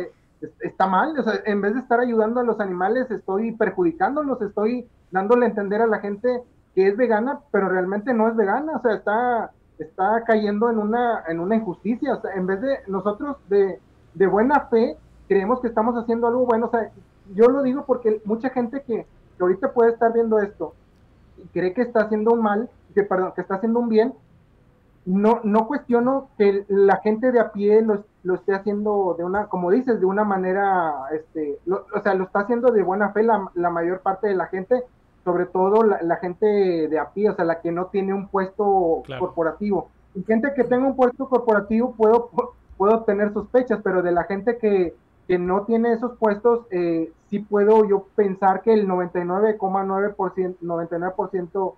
está mal, o sea, en vez de estar ayudando a los animales, estoy perjudicándolos, estoy dándole a entender a la gente que es vegana, pero realmente no es vegana, o sea, está, está cayendo en una, en una injusticia, o sea, en vez de nosotros de, de buena fe, creemos que estamos haciendo algo bueno, o sea, yo lo digo porque mucha gente que, ahorita puede estar viendo esto y cree que está haciendo un mal, que, perdón, que está haciendo un bien, no, no cuestiono que la gente de a pie lo, lo esté haciendo de una, como dices, de una manera, este, o sea, lo está haciendo de buena fe la mayor parte de la gente, sobre todo la, gente de a pie, o sea, la que no tiene un puesto corporativo. Y gente que tenga un puesto corporativo puedo, <laughs> puedo tener sospechas, pero de la gente que, que no tiene esos puestos, eh, sí puedo yo pensar que el 99,9%, 99%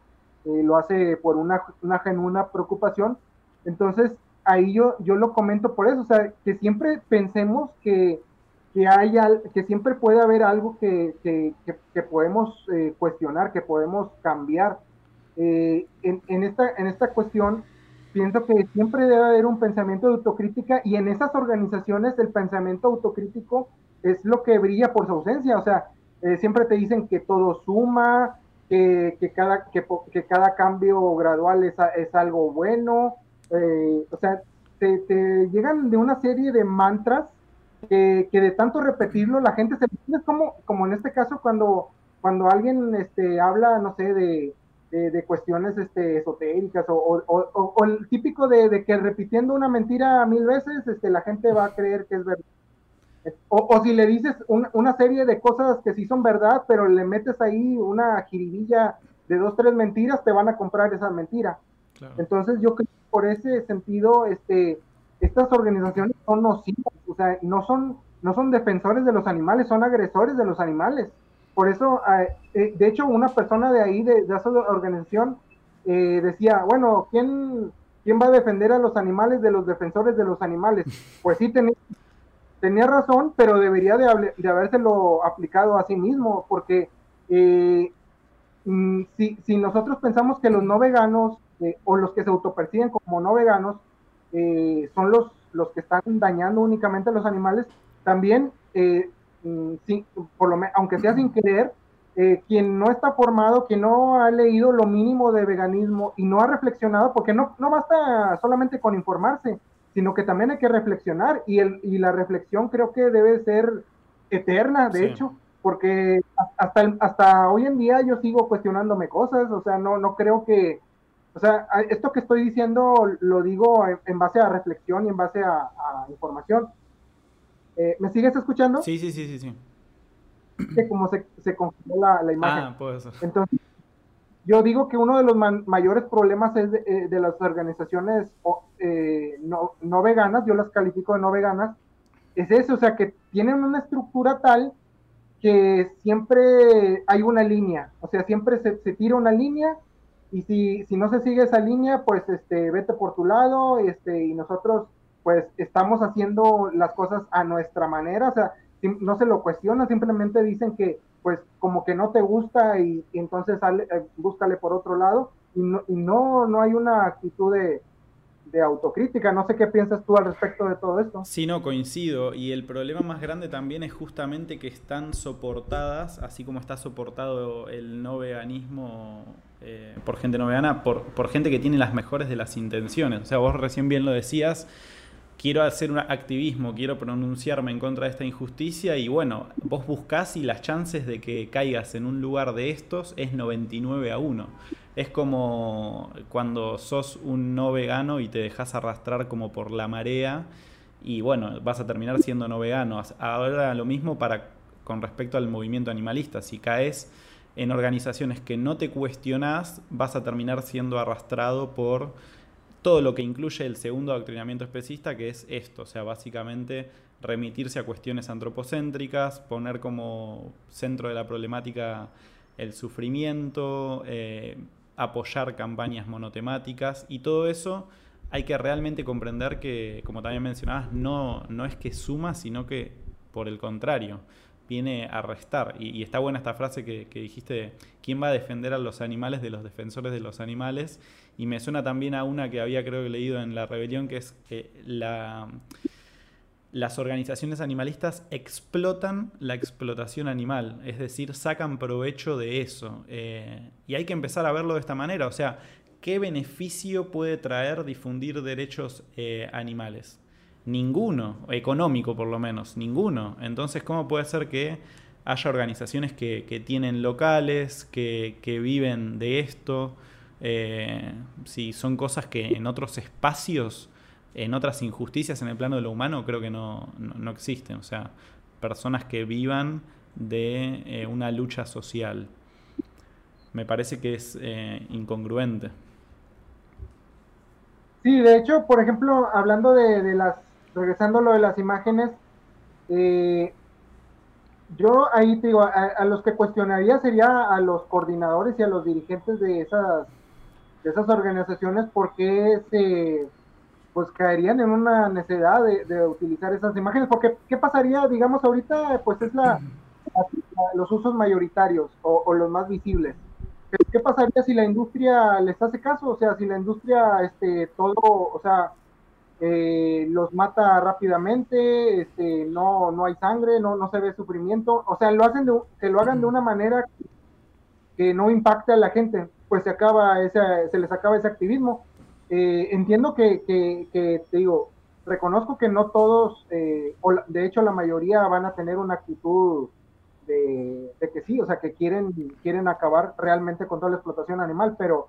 eh, lo hace por una, una genuina preocupación. Entonces, ahí yo, yo lo comento por eso, o sea, que siempre pensemos que, que, hay que siempre puede haber algo que, que, que, podemos eh, cuestionar, que podemos cambiar. en, en, esta, en esta cuestión pienso que siempre debe haber un pensamiento de autocrítica y en esas organizaciones el pensamiento autocrítico es lo que brilla por su ausencia. O sea, eh, siempre te dicen que todo suma, que, que cada, que, que, cada cambio gradual es, es algo bueno. Eh, o sea, te, te, llegan de una serie de mantras que, que, de tanto repetirlo la gente se... Es como, como en este caso cuando, cuando alguien este, habla, no sé, de de, cuestiones este, esotéricas o, el típico de, que repitiendo una mentira mil veces este, la gente va a creer que es verdad. O, si le dices una serie de cosas que sí son verdad, pero le metes ahí una jiribilla de dos, tres mentiras, te van a comprar esa mentira. Entonces yo creo que por ese sentido, este, estas organizaciones son nocivas, o sea, no son, no son defensores de los animales, son agresores de los animales. Por eso, ah, eh, de hecho, una persona de ahí, de, esa organización, eh, decía, bueno, ¿quién, ¿quién va a defender a los animales de los defensores de los animales? Pues sí, tenía, tenía razón, pero debería de, de habérselo aplicado a sí mismo, porque eh, mm, si, si, nosotros pensamos que los no veganos o los que se autoperciben como no veganos son los, los que están dañando únicamente a los animales, también Mm, por lo aunque sea sin querer, eh, quien no está formado, quien no ha leído lo mínimo de veganismo y no ha reflexionado, porque no, no basta solamente con informarse, sino que también hay que reflexionar y, el, y la reflexión creo que debe ser eterna, de hecho, porque hasta, hasta hoy en día yo sigo cuestionándome cosas, o sea, no, no creo que, o sea, esto que estoy diciendo lo digo en, base a reflexión y en base a información eh, ¿Me sigues escuchando? Sí, sí, sí, sí, sí. Que como se, se congeló la, la, imagen. Ah, puede ser. Entonces, yo digo que uno de los mayores problemas es de, eh, las organizaciones eh, no, no, veganas, yo las califico de no veganas, es eso, o sea, que tienen una estructura tal que siempre hay una línea, o sea, siempre se, se tira una línea y si, si, no se sigue esa línea, pues este, vete por tu lado este, y nosotros pues estamos haciendo las cosas a nuestra manera, o sea, no se lo cuestionan, simplemente dicen que pues como que no te gusta y, entonces sale, eh, búscale por otro lado y no, y no, no hay una actitud de, de autocrítica. No sé qué piensas tú al respecto de todo esto. Sí, no, coincido. Y el problema más grande también es justamente que están soportadas, así como está soportado el no veganismo eh, por gente no vegana, por, por gente que tiene las mejores de las intenciones. O sea, vos recién bien lo decías, quiero hacer un activismo, quiero pronunciarme en contra de esta injusticia y bueno, vos buscás y las chances de que caigas en un lugar de estos es 99 a 1. Es como cuando sos un no vegano y te dejas arrastrar como por la marea y bueno, vas a terminar siendo no vegano. Ahora lo mismo para con respecto al movimiento animalista, si caes en organizaciones que no te cuestionás, vas a terminar siendo arrastrado por todo lo que incluye el segundo adoctrinamiento especista, que es esto, o sea, básicamente remitirse a cuestiones antropocéntricas, poner como centro de la problemática el sufrimiento, eh, apoyar campañas monotemáticas y todo eso hay que realmente comprender que, como también mencionabas, no, no es que suma, sino que por el contrario, viene a restar. Y, está buena esta frase que, que, dijiste, ¿quién va a defender a los animales de los defensores de los animales? Y me suena también a una que había creo que leído en La Rebelión, que es que la, las organizaciones animalistas explotan la explotación animal, es decir, sacan provecho de eso. Eh, y hay que empezar a verlo de esta manera, o sea, ¿qué beneficio puede traer difundir derechos eh, animales? Ninguno, económico por lo menos, ninguno. Entonces, ¿cómo puede ser que haya organizaciones que, tienen locales, que, viven de esto? Eh, si son cosas que en otros espacios, en otras injusticias en el plano de lo humano, creo que no, existen. O sea, personas que vivan de eh, una lucha social. Me parece que es eh, incongruente. Sí, de hecho, por ejemplo, hablando de las regresando a lo de las imágenes, yo ahí te digo, a, los que cuestionaría sería a los coordinadores y a los dirigentes de esas, de esas organizaciones porque se pues caerían en una necesidad de, utilizar esas imágenes, porque ¿qué pasaría, digamos, ahorita pues es la, los usos mayoritarios o, los más visibles. ¿qué pasaría si la industria les hace caso? O sea, si la industria, este, todo, o sea, eh, los mata rápidamente, este, no, no hay sangre, no, no se ve sufrimiento, o sea, lo hacen que lo hagan de una manera que no impacte a la gente, pues se acaba ese, se les acaba ese activismo. Eh, entiendo que, que, te digo, reconozco que no todos, eh, o de hecho la mayoría van a tener una actitud de, que sí, o sea, que quieren, quieren acabar realmente con toda la explotación animal, pero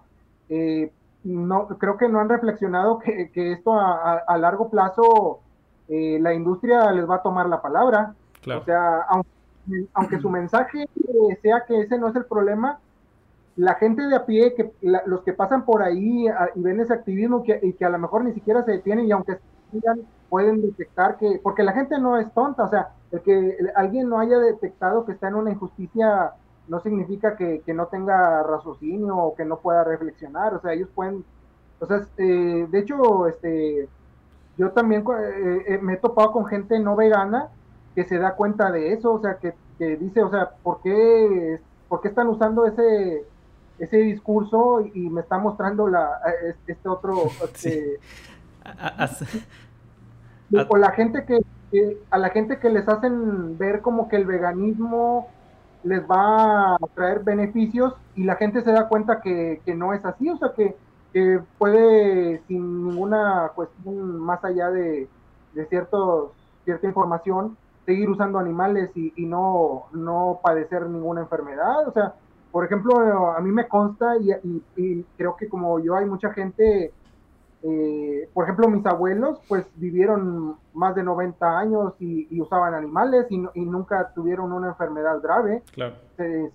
eh, no, creo que no han reflexionado que, esto a, largo plazo eh, la industria les va a tomar la palabra. O sea, aunque, su mensaje sea que ese no es el problema, la gente de a pie, que los que pasan por ahí y ven ese activismo que, y que a lo mejor ni siquiera se detienen y aunque pueden detectar que, porque la gente no es tonta, o sea, el que alguien no haya detectado que está en una injusticia no significa que, no tenga raciocinio o que no pueda reflexionar, o sea, ellos pueden, o sea, eh, de hecho, este, yo también eh, eh, me he topado con gente no vegana que se da cuenta de eso, o sea, que, dice, o sea, ¿por qué, ¿por qué están usando ese, ese discurso y, me está mostrando la, este otro... Este, o la gente que, a la gente que les hacen ver como que el veganismo les va a traer beneficios y la gente se da cuenta que, no es así, o sea que, puede sin ninguna cuestión más allá de, de ciertos, cierta información seguir usando animales y, no, no padecer ninguna enfermedad, o sea, por ejemplo, a mí me consta y, y creo que como yo hay mucha gente eh, por ejemplo, mis abuelos pues vivieron más de 90 años y, usaban animales y, nunca tuvieron una enfermedad grave. Se,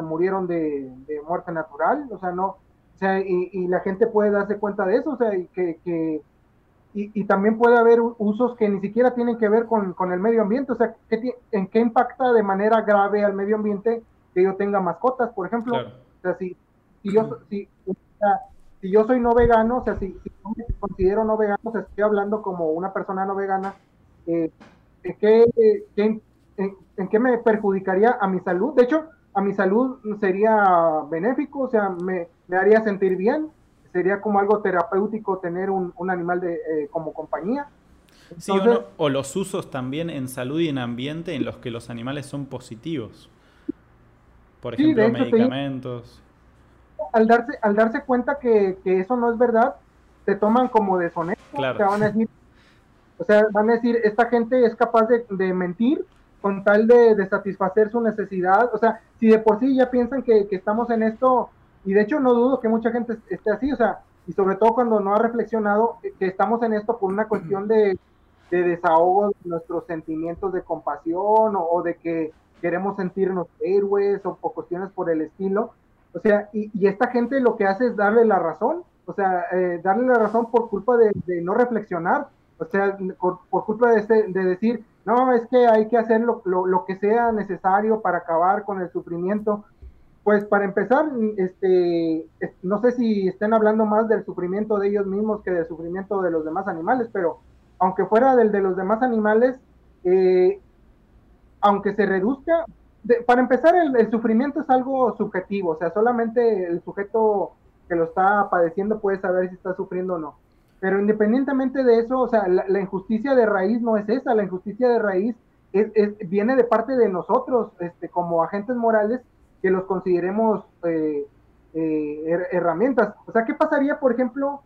murieron de, muerte natural, o sea, no, o sea, y, la gente puede darse cuenta de eso, o sea, y que, que y, también puede haber usos que ni siquiera tienen que ver con, el medio ambiente, o sea, ¿en qué impacta de manera grave al medio ambiente que yo tenga mascotas, por ejemplo? O sea, si, si yo, si, si yo soy no vegano, o sea, si, yo me considero no vegano, o sea, estoy hablando como una persona no vegana, eh, ¿en, qué, en, qué me perjudicaría a mi salud? De hecho, a mi salud sería benéfico, o sea, me, me haría sentir bien, sería como algo terapéutico tener un, un animal de, eh, como compañía. sí, o, los usos también en salud y en ambiente en los que los animales son positivos. Por ejemplo, medicamentos al darse, al darse cuenta que, eso no es verdad, te toman como deshonesto. Claro. O sea, van a decir, o sea, van a decir, esta gente es capaz de, mentir con tal de, satisfacer su necesidad. O sea, si de por sí ya piensan que, estamos en esto, y de hecho no dudo que mucha gente esté así, o sea, y sobre todo cuando no ha reflexionado que estamos en esto por una cuestión de, desahogo de nuestros sentimientos de compasión o, de que queremos sentirnos héroes o, cuestiones por el estilo. O sea, y, esta gente lo que hace es darle la razón, o sea, eh, darle la razón por culpa de, no reflexionar, o sea, por, culpa de, de, decir, no, es que hay que hacer lo, lo, que sea necesario para acabar con el sufrimiento. Pues para empezar, este, no sé si estén hablando más del sufrimiento de ellos mismos que del sufrimiento de los demás animales, pero aunque fuera del de los demás animales, eh, aunque se reduzca, para empezar, el, sufrimiento es algo subjetivo, o sea, solamente el sujeto que lo está padeciendo puede saber si está sufriendo o no. Pero independientemente de eso, o sea, la, injusticia de raíz no es esa, la injusticia de raíz es, viene de parte de nosotros, este, como agentes morales, que los consideremos eh, eh, herramientas. O sea, ¿qué pasaría, por ejemplo,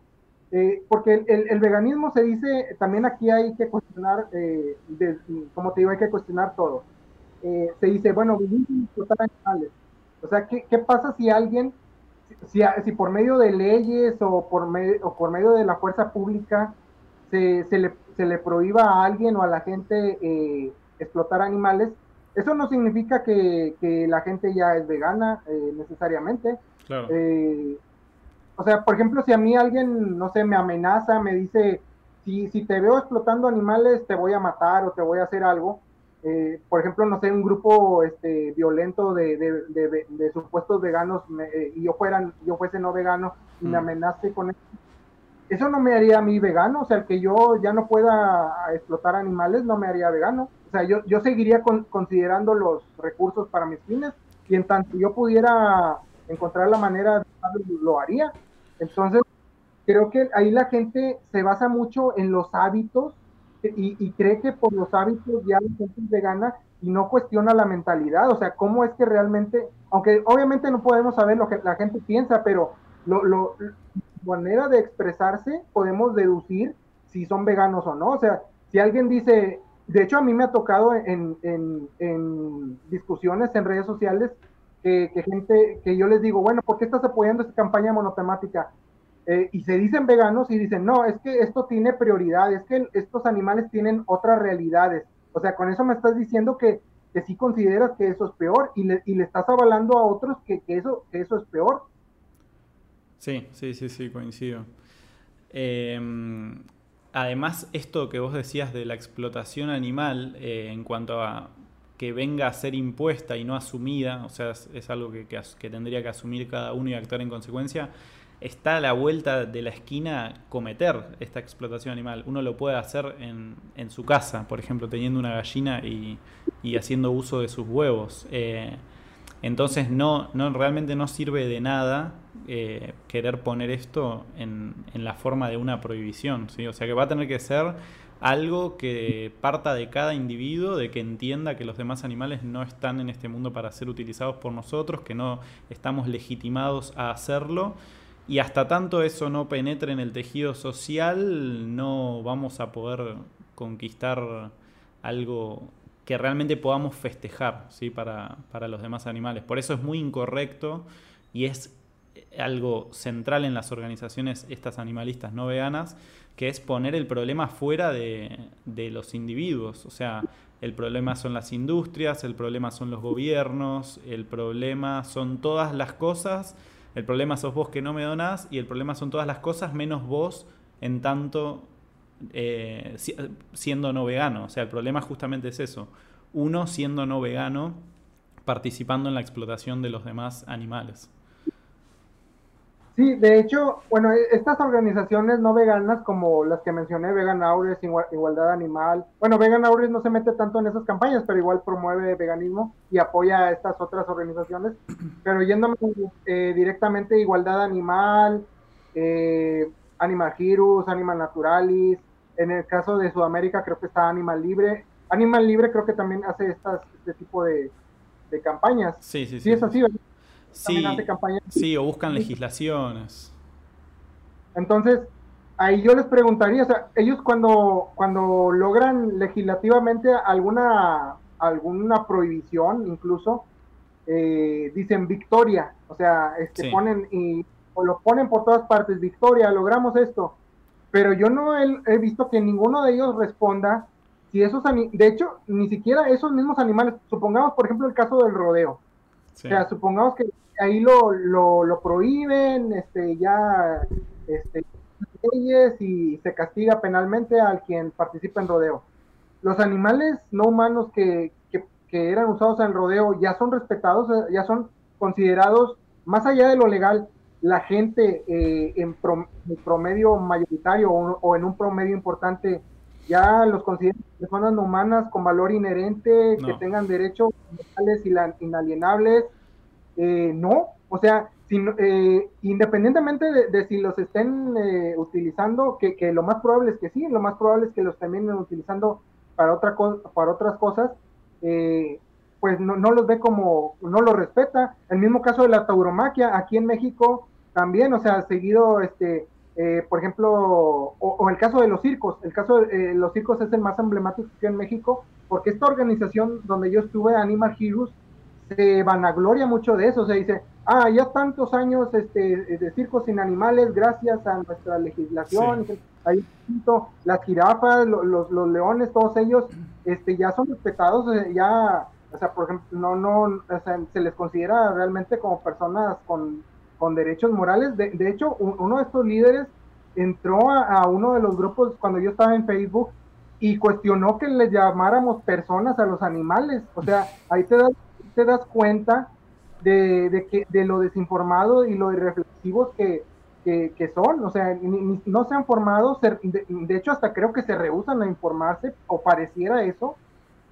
eh, porque el, veganismo se dice, también aquí hay que cuestionar, como te digo, hay que cuestionar todo. Eh, se dice, bueno, vivimos explotar animales. O sea, ¿qué, ¿qué, pasa si alguien, si, si, por medio de leyes o por, medio, o por medio de la fuerza pública se, se, le, se le prohíba a alguien o a la gente eh, explotar animales? Eso no significa que, que, la gente ya es vegana eh, necesariamente. Claro. O sea, por ejemplo, si a mí alguien, no sé, me amenaza, me dice, si, si te veo explotando animales, te voy a matar o te voy a hacer algo, eh, por ejemplo, no sé, un grupo este, violento de, de, supuestos veganos eh, y yo, fueran, yo fuese no vegano y me mm. amenace con eso, eso no me haría a mí vegano, o sea, el que yo ya no pueda explotar animales no me haría vegano, o sea, yo, yo seguiría considerando los recursos para mis fines y en tanto yo pudiera encontrar la manera, lo haría. Entonces, creo que ahí la gente se basa mucho en los hábitos y, cree que por los hábitos ya la gente es vegana y no cuestiona la mentalidad, o sea, cómo es que realmente, aunque obviamente no podemos saber lo que la gente piensa, pero lo, lo, manera de expresarse podemos deducir si son veganos o no, o sea, si alguien dice, de hecho a mí me ha tocado en, en, en discusiones en redes sociales que, gente, que yo les digo, bueno, ¿por qué estás apoyando esta campaña monotemática? Eh, y se dicen veganos y dicen, no, es que esto tiene prioridad, es que estos animales tienen otras realidades. O sea, con eso me estás diciendo que, que sí consideras que eso es peor y le, y le estás avalando a otros que, que, eso, eso es peor. Sí, sí, sí, sí, coincido. Em, además, esto que vos decías de la explotación animal eh, en cuanto a que venga a ser impuesta y no asumida, o sea, es, algo que, que, tendría que asumir cada uno y actuar en consecuencia, está a la vuelta de la esquina cometer esta explotación animal. Uno lo puede hacer en, en su casa, por ejemplo, teniendo una gallina y, y haciendo uso de sus huevos. Eh, entonces no, no, realmente no sirve de nada eh, querer poner esto en, en, la forma de una prohibición. ¿sí? O sea que va a tener que ser algo que parta de cada individuo, de que entienda que los demás animales no están en este mundo para ser utilizados por nosotros, que no estamos legitimados a hacerlo y hasta tanto eso no penetre en el tejido social, no vamos a poder conquistar algo que realmente podamos festejar ¿sí? para, para los demás animales. Por eso es muy incorrecto y es algo central en las organizaciones estas animalistas no veganas, que es poner el problema fuera de, de, los individuos. O sea, el problema son las industrias, el problema son los gobiernos, el problema son todas las cosas el problema sos vos que no me donás y el problema son todas las cosas menos vos en tanto eh, siendo no vegano. O sea, el problema justamente es eso. Uno siendo no vegano participando en la explotación de los demás animales. Sí, de hecho, bueno, e, estas organizaciones no veganas como las que mencioné, Vegan Aures, Igualdad Animal, bueno, Vegan Aures no se mete tanto en esas campañas, pero igual promueve veganismo y apoya a estas otras organizaciones, <clears throat> pero yéndome eh, directamente Igualdad Animal, eh, Animal Heroes, Animal Naturalis, en el caso de Sudamérica creo que está Animal Libre, Animal Libre creo que también hace estas, este tipo de, campañas. Sí, sí, sí. Sí, es así, ¿verdad? Sí, sí, o buscan legislaciones. Entonces, ahí yo les preguntaría, o sea, ellos cuando, cuando logran legislativamente alguna, alguna prohibición, incluso, eh, dicen victoria, o sea, este, ponen y o lo ponen por todas partes, victoria, logramos esto, pero yo no he, visto que ninguno de ellos responda si esos, de hecho, ni siquiera esos mismos animales, supongamos por ejemplo el caso del rodeo, o sea, supongamos que ahí lo, lo, lo prohíben, este, ya, este, leyes y se castiga penalmente al quien participa en rodeo. Los animales no humanos que, que, que eran usados en rodeo ya son respetados, eh, ya son considerados, más allá de lo legal, la gente eh, en, promedio mayoritario o, en un promedio importante ya los consideran personas humanas con valor inherente, que tengan derechos y inalienables, eh, no, o sea, eh, independientemente de, si los estén eh, utilizando, que, lo más probable es que sí, lo más probable es que los terminen utilizando para, otra para otras cosas, pues no, los ve como, no los respeta. El mismo caso de la tauromaquia, aquí en México también, o sea, seguido, este, por ejemplo, o, el caso de los circos, el caso de los circos es el más emblemático aquí en México, porque esta organización donde yo estuve, Animal Heroes, se vanagloria mucho de eso, se dice, ah, ya tantos años este, de circos sin animales gracias a nuestra legislación, ahí las jirafas, los, los, leones, todos ellos este, ya son respetados, ya, o sea, por ejemplo, no, no, o sea, se les considera realmente como personas con, con derechos morales. De, de hecho, uno de estos líderes entró a, a, uno de los grupos cuando yo estaba en Facebook y cuestionó que les llamáramos personas a los animales. O sea, ahí te das te das cuenta de, que, de lo desinformado y lo irreflexivos que, que, son, o sea, no se han formado, de, hecho hasta creo que se rehusan a informarse, o pareciera eso,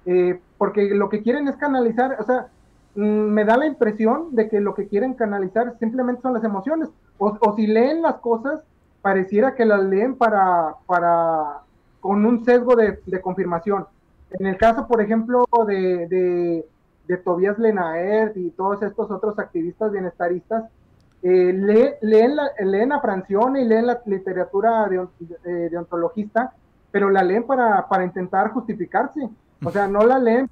eh, porque lo que quieren es canalizar, o sea, mm, me da la impresión de que lo que quieren canalizar simplemente son las emociones. O, si leen las cosas, pareciera que las leen para, para con un sesgo de, confirmación. En el caso, por ejemplo, de, de, de Tobias Lenaert y todos estos otros activistas bienestaristas, eh, leen, la, leen Francione y leen la literatura de, de, ontologista, pero la leen para, para, intentar justificarse. O sea, no la leen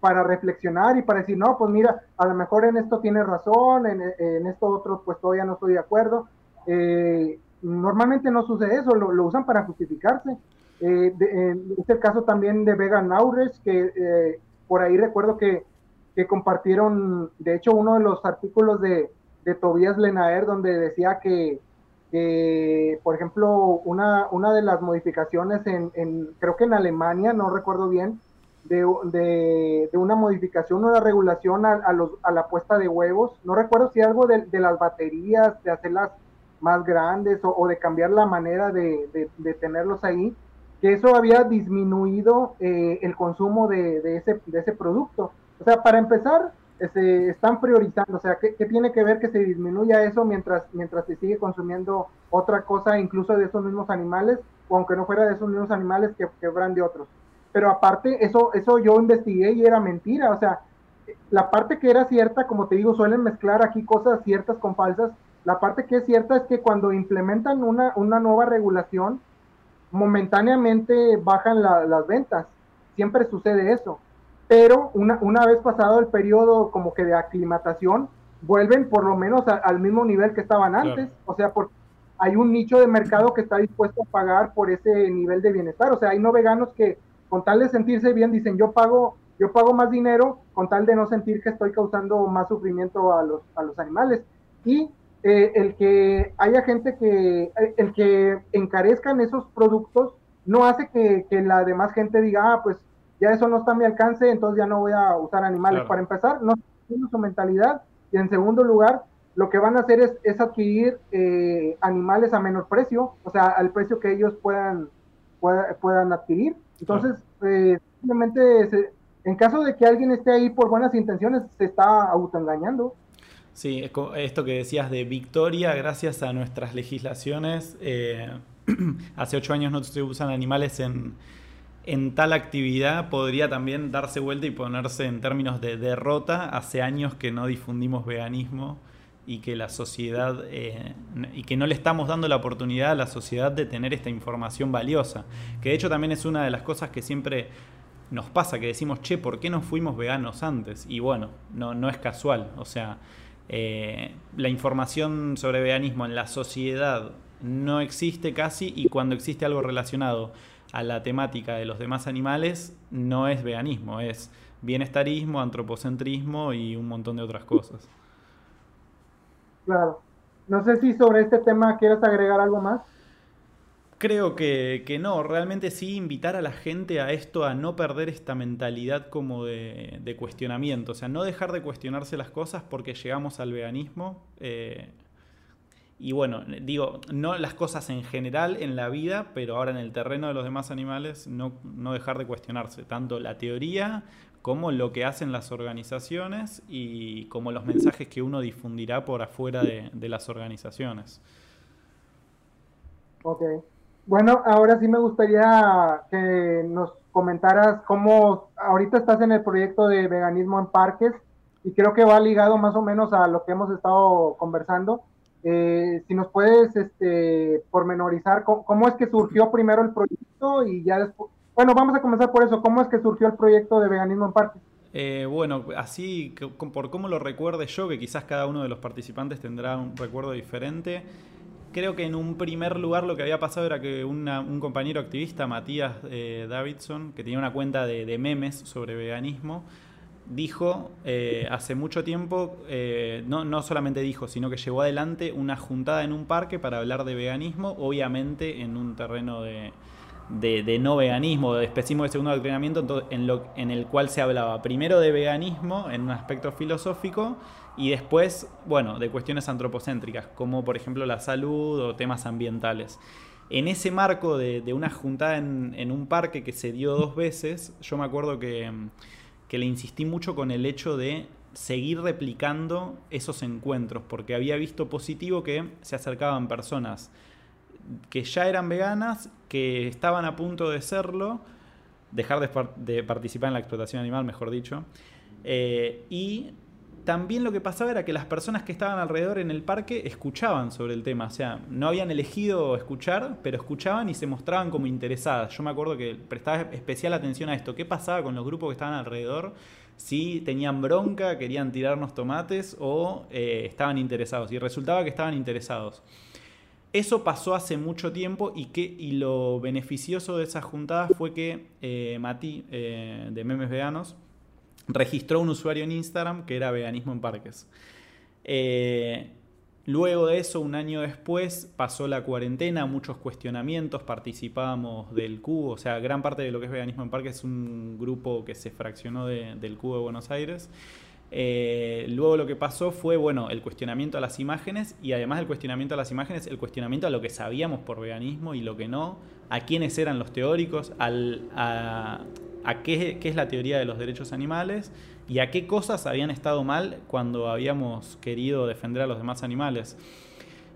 para reflexionar y para decir, no, pues mira, a lo mejor en esto tiene razón, en, en esto otro pues todavía no estoy de acuerdo. Eh, normalmente no sucede eso, lo, lo usan para justificarse. Eh, es el caso también de Vega Naures, que eh, por ahí recuerdo que, que compartieron, de hecho, uno de los artículos de, de Tobias Lenaer, donde decía que, por ejemplo, una, una de las modificaciones en, creo que en Alemania, no recuerdo bien, de, de, una modificación, una regulación a, los, a, la puesta de huevos, no recuerdo si algo de, las baterías, de hacerlas más grandes o, de cambiar la manera de, tenerlos ahí, que eso había disminuido eh, el consumo de, ese, de ese producto. O sea, para empezar, se están priorizando, o sea, ¿qué, tiene que ver que se disminuya eso mientras, mientras se sigue consumiendo otra cosa, incluso de esos mismos animales, o aunque no fuera de esos mismos animales que quebran de otros? Pero aparte, eso, eso yo investigué y era mentira, o sea, la parte que era cierta, como te digo, suelen mezclar aquí cosas ciertas con falsas, la parte que es cierta es que cuando implementan una, una nueva regulación, momentáneamente bajan las ventas, siempre sucede eso pero una, una vez pasado el periodo como que de aclimatación, vuelven por lo menos al mismo nivel que estaban antes, o sea, porque hay un nicho de mercado que está dispuesto a pagar por ese nivel de bienestar, o sea, hay no veganos que con tal de sentirse bien dicen, yo pago, yo pago más dinero con tal de no sentir que estoy causando más sufrimiento a los, a los animales. Y eh, el que haya gente que, eh, el que encarezcan esos productos, no hace que, que la demás gente diga, ah, pues ya eso no está a mi alcance, entonces ya no voy a usar animales. Para empezar, no tienen su mentalidad. Y en segundo lugar, lo que van a hacer es, es adquirir eh, animales a menor precio, o sea, al precio que ellos puedan, puedan adquirir. Entonces, eh, simplemente, en caso de que alguien esté ahí por buenas intenciones, se está autoengañando. Sí, esto que decías de victoria, gracias a nuestras legislaciones, eh, <clears throat> hace ocho años no se usan animales en en tal actividad podría también darse vuelta y ponerse en términos de derrota. Hace años que no difundimos veganismo y que la sociedad eh, y que no le estamos dando la oportunidad a la sociedad de tener esta información valiosa. Que de hecho también es una de las cosas que siempre nos pasa, que decimos, che, ¿por qué no fuimos veganos antes? Y bueno, no, no es casual. O sea, eh, la información sobre veganismo en la sociedad no existe casi y cuando existe algo relacionado a la temática de los demás animales no es veganismo, es bienestarismo, antropocentrismo y un montón de otras cosas. Claro. No sé si sobre este tema quieres agregar algo más. Creo que, no, realmente sí invitar a la gente a esto, a no perder esta mentalidad como de, de cuestionamiento, o sea, no dejar de cuestionarse las cosas porque llegamos al veganismo. Eh, y bueno, digo, no las cosas en general en la vida, pero ahora en el terreno de los demás animales, no, no dejar de cuestionarse tanto la teoría como lo que hacen las organizaciones y como los mensajes que uno difundirá por afuera de, de las organizaciones. Ok. Bueno, ahora sí me gustaría que nos comentaras cómo ahorita estás en el proyecto de veganismo en parques y creo que va ligado más o menos a lo que hemos estado conversando eh, si nos puedes este, pormenorizar cómo, es que surgió primero el proyecto y ya después... Bueno, vamos a comenzar por eso. ¿Cómo es que surgió el proyecto de veganismo en parques? Eh, bueno, así por cómo lo recuerde yo, que quizás cada uno de los participantes tendrá un recuerdo diferente. Creo que en un primer lugar lo que había pasado era que un compañero activista, Matías eh, Davidson, que tenía una cuenta de memes sobre veganismo, dijo eh, hace mucho tiempo, eh, no, no, solamente dijo, sino que llevó adelante una juntada en un parque para hablar de veganismo, obviamente en un terreno de, de, no veganismo, de especismo de segundo entrenamiento, en, lo, en el cual se hablaba primero de veganismo en un aspecto filosófico y después, bueno, de cuestiones antropocéntricas, como por ejemplo la salud o temas ambientales. En ese marco de, de una juntada en, en un parque que se dio dos veces, yo me acuerdo que que le insistí mucho con el hecho de seguir replicando esos encuentros, porque había visto positivo que se acercaban personas que ya eran veganas, que estaban a punto de serlo, dejar de, participar en la explotación animal, mejor dicho, eh, y también lo que pasaba era que las personas que estaban alrededor en el parque escuchaban sobre el tema. O sea, no habían elegido escuchar, pero escuchaban y se mostraban como interesadas. Yo me acuerdo que prestaba especial atención a esto. ¿Qué pasaba con los grupos que estaban alrededor? Si tenían bronca, querían tirarnos tomates o eh, estaban interesados. Y resultaba que estaban interesados. Eso pasó hace mucho tiempo y, que, y lo beneficioso de esas juntadas fue que eh, Mati, eh, de Memes Veganos, registró un usuario en Instagram que era veganismo en parques. Eh, luego de eso, un año después, pasó la cuarentena, muchos cuestionamientos, participábamos del Cubo, o sea, gran parte de lo que es veganismo en parques es un grupo que se fraccionó del Cubo de Buenos Aires. Eh, luego lo que pasó fue, bueno, el cuestionamiento a las imágenes y además del cuestionamiento a las imágenes, el cuestionamiento a lo que sabíamos por veganismo y lo que no, a quiénes eran los teóricos, al, a, a qué, es la teoría de los derechos animales y a qué cosas habían estado mal cuando habíamos querido defender a los demás animales.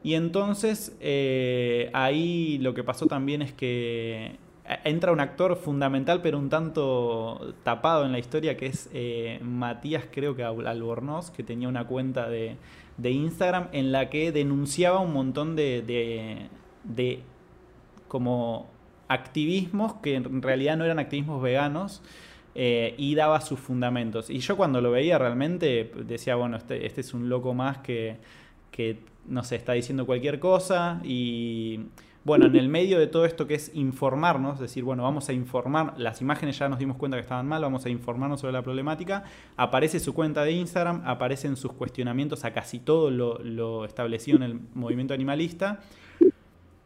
Y entonces eh, ahí lo que pasó también es que entra un actor fundamental pero un tanto tapado en la historia que es eh, Matías creo que Albornoz que tenía una cuenta de, Instagram en la que denunciaba un montón de, de, de como activismos que en realidad no eran activismos veganos eh, y daba sus fundamentos. Y yo cuando lo veía realmente decía, bueno, este, este es un loco más que, que, no sé, está diciendo cualquier cosa y... Bueno, en el medio de todo esto que es informarnos, decir, bueno, vamos a informar, las imágenes ya nos dimos cuenta que estaban mal, vamos a informarnos sobre la problemática, aparece su cuenta de Instagram, aparecen sus cuestionamientos a casi todo lo, lo establecido en el movimiento animalista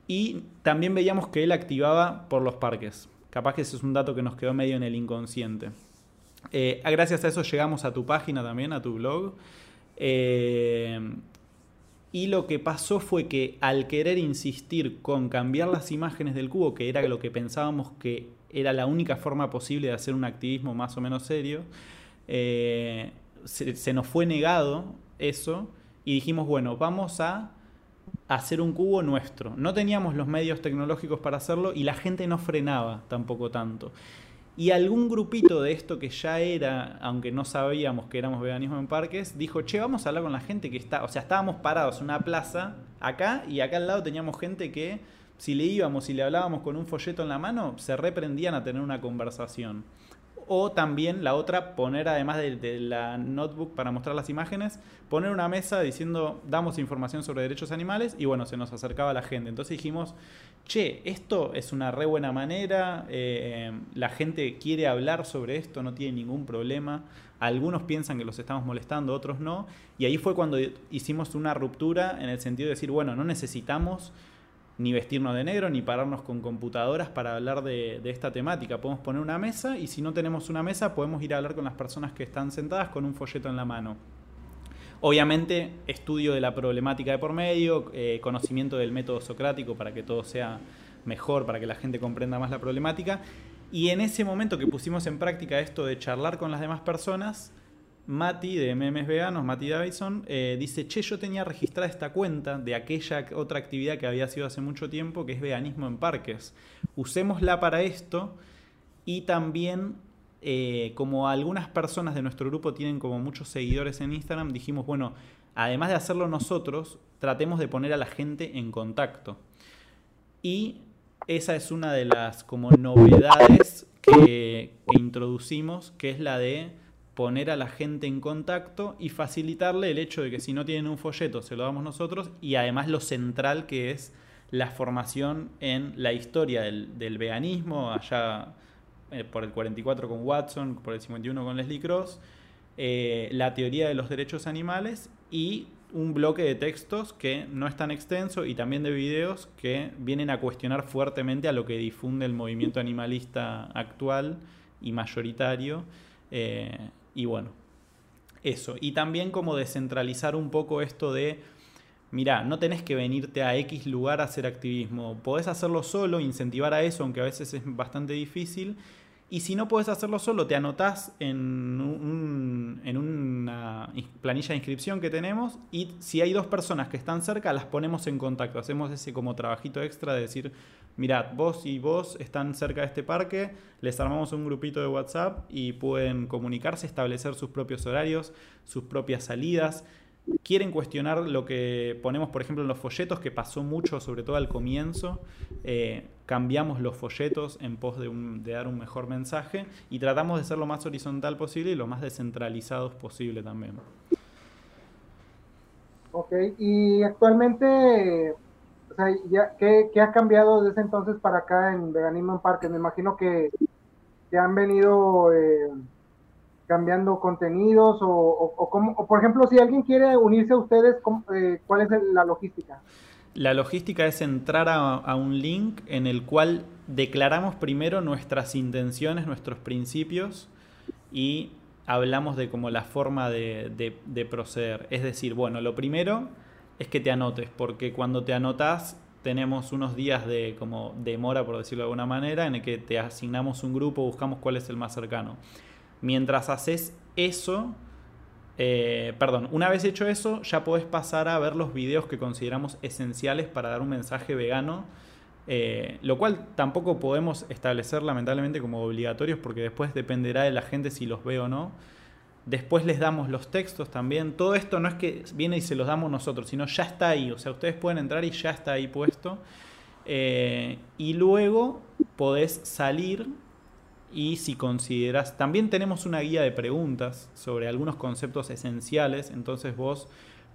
y también veíamos que él activaba por los parques. Capaz que ese es un dato que nos quedó medio en el inconsciente. Eh, gracias a eso llegamos a tu página también, a tu blog. Eh, y lo que pasó fue que al querer insistir con cambiar las imágenes del cubo, que era lo que pensábamos que era la única forma posible de hacer un activismo más o menos serio, eh, se nos fue negado eso y dijimos, bueno, vamos a hacer un cubo nuestro. No teníamos los medios tecnológicos para hacerlo y la gente no frenaba tampoco tanto. Y algún grupito de esto que ya era, aunque no sabíamos que éramos veganismo en parques, dijo, che, vamos a hablar con la gente que está, o sea, estábamos parados en una plaza acá y acá al lado teníamos gente que si le íbamos y le hablábamos con un folleto en la mano, se reprendían a tener una conversación. O también la otra, poner además de, la notebook para mostrar las imágenes, poner una mesa diciendo damos información sobre derechos animales y bueno, se nos acercaba la gente. Entonces dijimos, che, esto es una re buena manera, eh, la gente quiere hablar sobre esto, no tiene ningún problema. Algunos piensan que los estamos molestando, otros no. Y ahí fue cuando hicimos una ruptura en el sentido de decir, bueno, no necesitamos ni vestirnos de negro, ni pararnos con computadoras para hablar de, esta temática. Podemos poner una mesa y si no tenemos una mesa podemos ir a hablar con las personas que están sentadas con un folleto en la mano. Obviamente, estudio de la problemática de por medio, eh, conocimiento del método socrático para que todo sea mejor, para que la gente comprenda más la problemática. Y en ese momento que pusimos en práctica esto de charlar con las demás personas, Mati de Memes Veganos, Mati Davidson, eh, dice, che, yo tenía registrada esta cuenta de aquella otra actividad que había sido hace mucho tiempo, que es veganismo en parques. Usémosla para esto y también, eh, como algunas personas de nuestro grupo tienen como muchos seguidores en Instagram, dijimos, bueno, además de hacerlo nosotros, tratemos de poner a la gente en contacto. Y esa es una de las como novedades que introducimos, que es la de poner a la gente en contacto y facilitarle el hecho de que si no tienen un folleto se lo damos nosotros y además lo central que es la formación en la historia del, veganismo, allá eh, por el 44 con Watson, por el 51 con Leslie Cross, eh, la teoría de los derechos animales y un bloque de textos que no es tan extenso y también de videos que vienen a cuestionar fuertemente a lo que difunde el movimiento animalista actual y mayoritario. Eh, y bueno, eso. Y también como descentralizar un poco esto de, mira, no tenés que venirte a X lugar a hacer activismo. Podés hacerlo solo, incentivar a eso, aunque a veces es bastante difícil. Y si no podés hacerlo solo, te anotás en un, en un una planilla de inscripción que tenemos y si hay dos personas que están cerca, las ponemos en contacto. Hacemos ese como trabajito extra de decir, mirad, vos y vos están cerca de este parque, les armamos un grupito de WhatsApp y pueden comunicarse, establecer sus propios horarios, sus propias salidas quieren cuestionar lo que ponemos, por ejemplo, en los folletos, que pasó mucho, sobre todo al comienzo. Eh, cambiamos los folletos en pos de, dar un mejor mensaje y tratamos de ser lo más horizontal posible y lo más descentralizados posible también. Ok, y actualmente, o sea, ¿qué, ha cambiado desde entonces para acá en Veganismo en Parque? Me imagino que, que han venido... Eh, cambiando contenidos o, o, por ejemplo, si alguien quiere unirse a ustedes, eh, ¿cuál es la logística? La logística es entrar a, un link en el cual declaramos primero nuestras intenciones, nuestros principios y hablamos de como la forma de, de, proceder. Es decir, bueno, lo primero es que te anotes, porque cuando te anotas tenemos unos días de como demora, por decirlo de alguna manera, en el que te asignamos un grupo, buscamos cuál es el más cercano. Mientras haces eso, eh, perdón, una vez hecho eso, ya podés pasar a ver los videos que consideramos esenciales para dar un mensaje vegano. Eh, lo cual tampoco podemos establecer lamentablemente como obligatorios porque después dependerá de la gente si los ve o no. Después les damos los textos también. Todo esto no es que viene y se los damos nosotros, sino ya está ahí. O sea, ustedes pueden entrar y ya está ahí puesto. Eh, y luego podés salir y si consideras, también tenemos una guía de preguntas sobre algunos conceptos esenciales, entonces vos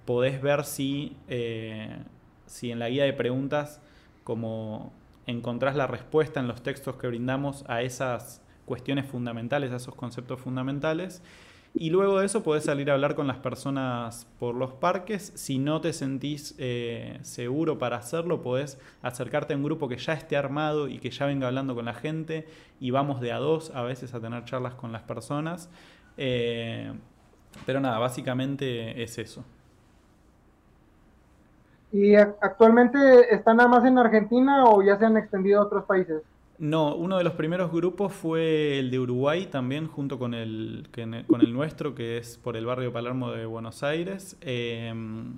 podés ver si, eh, si en la guía de preguntas como encontrás la respuesta en los textos que brindamos a esas cuestiones fundamentales, a esos conceptos fundamentales. Y luego de eso podés salir a hablar con las personas por los parques. Si no te sentís eh, seguro para hacerlo, podés acercarte a un grupo que ya esté armado y que ya venga hablando con la gente. Y vamos de a dos a veces a tener charlas con las personas. Eh, pero nada, básicamente es eso. ¿Y actualmente están nada más en Argentina o ya se han extendido a otros países? No, uno de los primeros grupos fue el de Uruguay también, junto con el, con el nuestro, que es por el barrio Palermo de Buenos Aires. Em,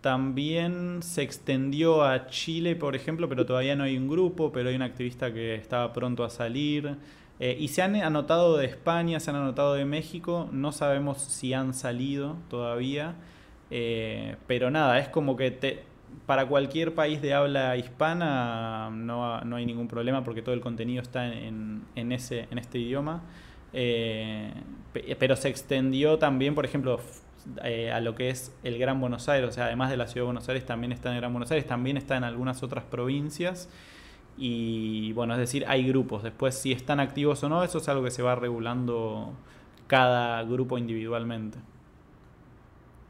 también se extendió a Chile, por ejemplo, pero todavía no hay un grupo, pero hay un activista que estaba pronto a salir. Eh, y se han anotado de España, se han anotado de México, no sabemos si han salido todavía, eh, pero nada, es como que te, para cualquier país de habla hispana no, hay ningún problema porque todo el contenido está en, ese, en este idioma. Eh, pero se extendió también, por ejemplo, eh, a lo que es el Gran Buenos Aires, o sea, además de la ciudad de Buenos Aires, también está en el Gran Buenos Aires, también está en algunas otras provincias. Y bueno, es decir, hay grupos. Después, si están activos o no, eso es algo que se va regulando cada grupo individualmente.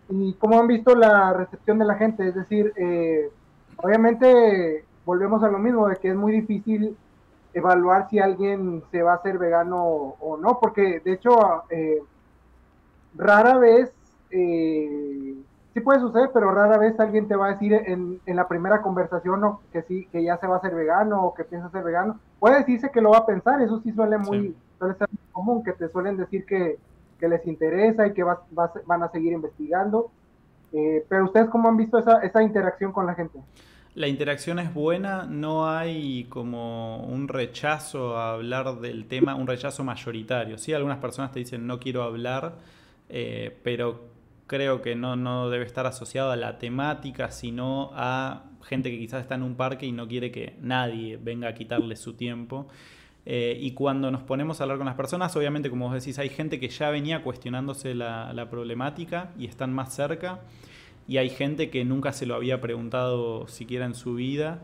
¿Y cómo han visto la recepción de la gente? Es decir, eh, obviamente volvemos a lo mismo, de que es muy difícil evaluar si alguien se va a hacer vegano o no, porque de hecho eh, rara vez, eh, sí puede suceder, pero rara vez alguien te va a decir en, la primera conversación que sí, que ya se va a hacer vegano o que piensa ser vegano. Puede decirse que lo va a pensar, eso sí suele muy, suele ser muy común, que te suelen decir que, que les interesa y que van a seguir investigando. Eh, pero ustedes cómo han visto esa, esa interacción con la gente? La interacción es buena, no hay como un rechazo a hablar del tema, un rechazo mayoritario. Sí, algunas personas te dicen no quiero hablar, eh, pero creo que no, no debe estar asociado a la temática, sino a gente que quizás está en un parque y no quiere que nadie venga a quitarle su tiempo. Eh, y cuando nos ponemos a hablar con las personas, obviamente, como vos decís, hay gente que ya venía cuestionándose la, problemática y están más cerca. Y hay gente que nunca se lo había preguntado siquiera en su vida.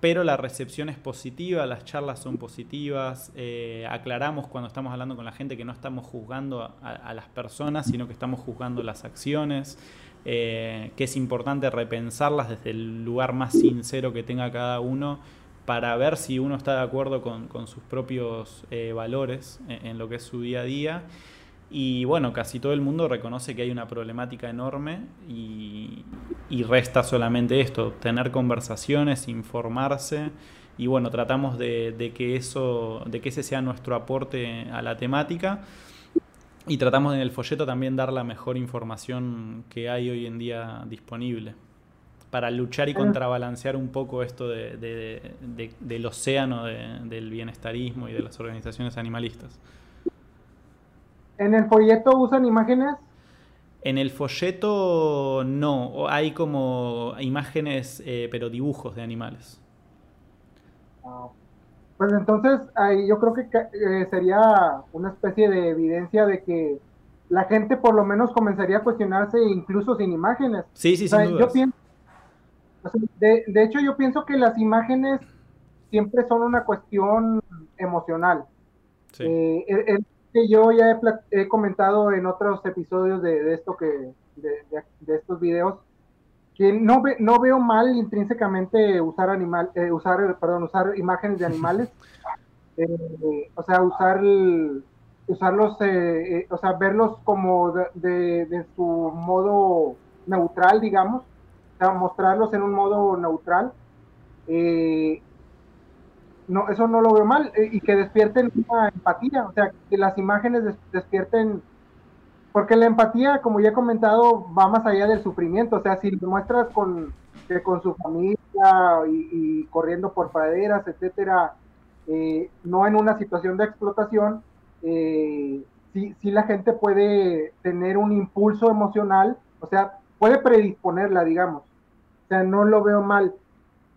Pero la recepción es positiva, las charlas son positivas. Eh, aclaramos cuando estamos hablando con la gente que no estamos juzgando a, las personas, sino que estamos juzgando las acciones. Eh, que es importante repensarlas desde el lugar más sincero que tenga cada uno para ver si uno está de acuerdo con, sus propios eh, valores en, lo que es su día a día. Y bueno, casi todo el mundo reconoce que hay una problemática enorme y, resta solamente esto, tener conversaciones, informarse y bueno, tratamos de, que eso, de que ese sea nuestro aporte a la temática. y tratamos en el folleto también dar la mejor información que hay hoy en día disponible para luchar y contrabalancear un poco esto del océano del bienestarismo y de las organizaciones animalistas. ¿En el folleto usan imágenes? En el folleto no, hay como imágenes, eh, pero dibujos de animales. Ah, pues entonces ahí yo creo que eh, sería una especie de evidencia de que la gente por lo menos comenzaría a cuestionarse incluso sin imágenes. Sí, sí, sí. Yo pienso, de, hecho yo pienso que las imágenes siempre son una cuestión emocional. Sí. Eh, que yo ya he, comentado en otros episodios de, esto que de, estos videos que no ve, no veo mal intrínsecamente usar animal eh, usar perdón usar imágenes de animales <laughs> eh, o sea usar usarlos eh, o sea verlos como de, su modo neutral digamos mostrarlos en un modo neutral no, eso no lo veo mal, eh, y que despierten una empatía, o sea, que las imágenes despierten, porque la empatía, como ya he comentado, va más allá del sufrimiento, o sea, si lo muestras con, con su familia y, corriendo por praderas, etcétera, eh, no en una situación de explotación, eh, sí la gente puede tener un impulso emocional, o sea, puede predisponerla, digamos, o sea, no lo veo mal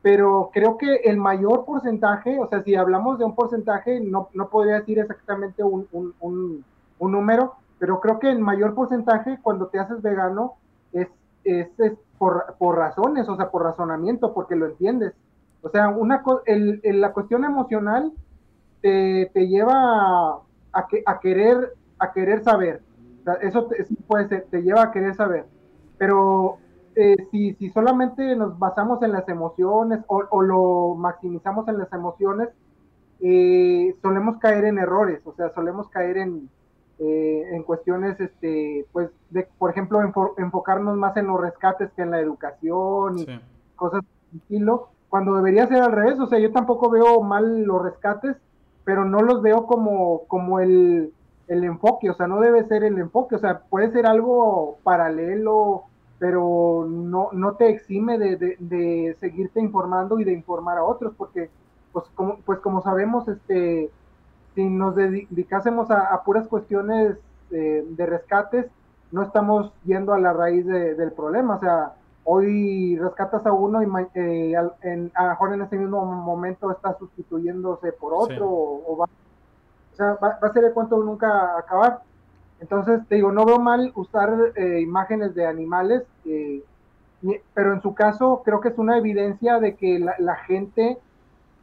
pero creo que el mayor porcentaje, o sea, si hablamos de un porcentaje, no, no podría decir exactamente un, un, un, número, pero creo que el mayor porcentaje cuando te haces vegano es, es, por, por, razones, o sea, por razonamiento, porque lo entiendes. O sea, una, el, la cuestión emocional te, te lleva a, que, a, querer, a querer saber. eso puede ser, te lleva a querer saber. Pero eh, si, si, solamente nos basamos en las emociones o, lo maximizamos en las emociones, eh, solemos caer en errores, o sea, solemos caer en, eh, en cuestiones, este, pues, de, por ejemplo, enfocarnos más en los rescates que en la educación y cosas de estilo, cuando debería ser al revés, o sea, yo tampoco veo mal los rescates, pero no los veo como, como el, el enfoque, o sea, no debe ser el enfoque, o sea, puede ser algo paralelo pero no, no te exime de, de, seguirte informando y de informar a otros, porque pues como, pues como sabemos, este, si nos dedicásemos a, puras cuestiones de, rescates, no estamos yendo a la raíz del problema, o sea, hoy rescatas a uno y eh, en, a lo mejor en ese mismo momento está sustituyéndose por otro, o, va, o sea, va, va, a ser el cuento nunca acabar. Entonces, te digo, no veo mal usar eh, imágenes de animales, eh, pero en su caso creo que es una evidencia de que la, gente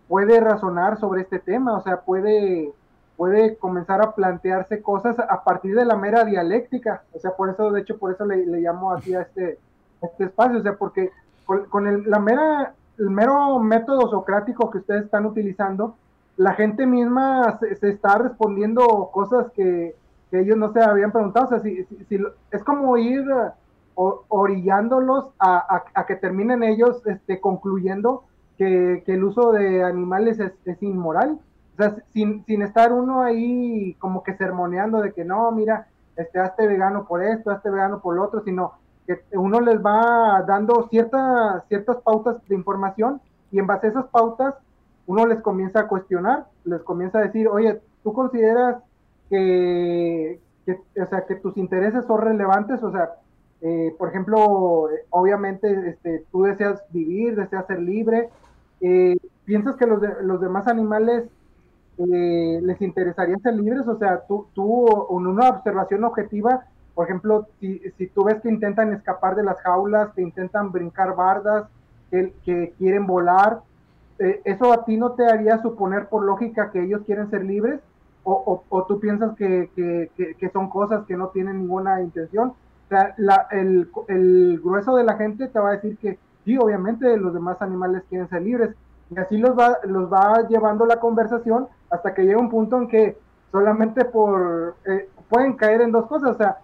puede razonar sobre este tema, o sea, puede, puede comenzar a plantearse cosas a partir de la mera dialéctica, o sea, por eso, de hecho, por eso le, llamo así a este, este espacio, o sea, porque con, el, la mera, el mero método socrático que ustedes están utilizando, la gente misma se está respondiendo cosas que que ellos no se habían preguntado. O sea, si, si, es como ir eh, orillándolos a, a, que terminen ellos este, concluyendo que, que el uso de animales es, es, inmoral. O sea, sin, sin estar uno ahí como que sermoneando de que no, mira, este, hazte vegano por esto, hazte vegano por lo otro, sino que uno les va dando ciertas, ciertas pautas de información y en base a esas pautas uno les comienza a cuestionar, les comienza a decir, oye, ¿tú consideras que, o sea, que tus intereses son relevantes, o sea, eh, por ejemplo, obviamente este, tú deseas vivir, deseas ser libre, eh, ¿piensas que los, los demás animales eh, les interesaría ser libres? O sea, tú, tú en una observación objetiva, por ejemplo, si, si tú ves que intentan escapar de las jaulas, que intentan brincar bardas, que, que quieren volar, ¿eso a ti no te haría suponer por lógica que ellos quieren ser libres? O, o, tú piensas que, que, que, son cosas que no tienen ninguna intención. O sea, la, el, el, grueso de la gente te va a decir que sí, obviamente los demás animales quieren ser libres. Y así los va, los va llevando la conversación hasta que llega un punto en que solamente por... Eh, pueden caer en dos cosas, o sea,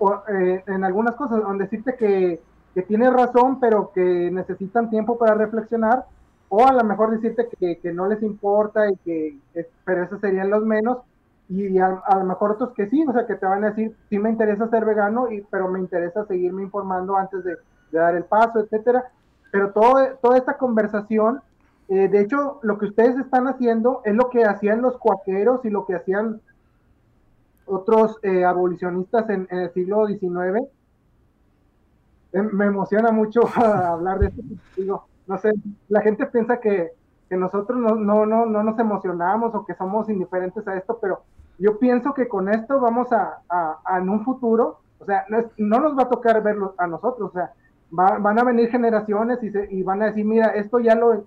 o, eh, en algunas cosas, donde decirte que, que tienes razón, pero que necesitan tiempo para reflexionar, o a lo mejor decirte que, que no les importa y que, pero esos serían los menos, y a, lo mejor otros que sí, o sea, que te van a decir, sí me interesa ser vegano, y, pero me interesa seguirme informando antes de, dar el paso, etcétera. Pero todo, toda esta conversación, eh, de hecho, lo que ustedes están haciendo es lo que hacían los cuaqueros y lo que hacían otros eh, abolicionistas en, el siglo XIX. Eh, me emociona mucho <laughs> hablar de esto. Digo, no sé, la gente piensa que, que nosotros no, no, no, no, nos emocionamos o que somos indiferentes a esto, pero yo pienso que con esto vamos a, a, en un futuro, o sea, no, no, nos va a tocar verlo a nosotros, o sea, van a venir generaciones y, y, van a decir, mira, esto ya lo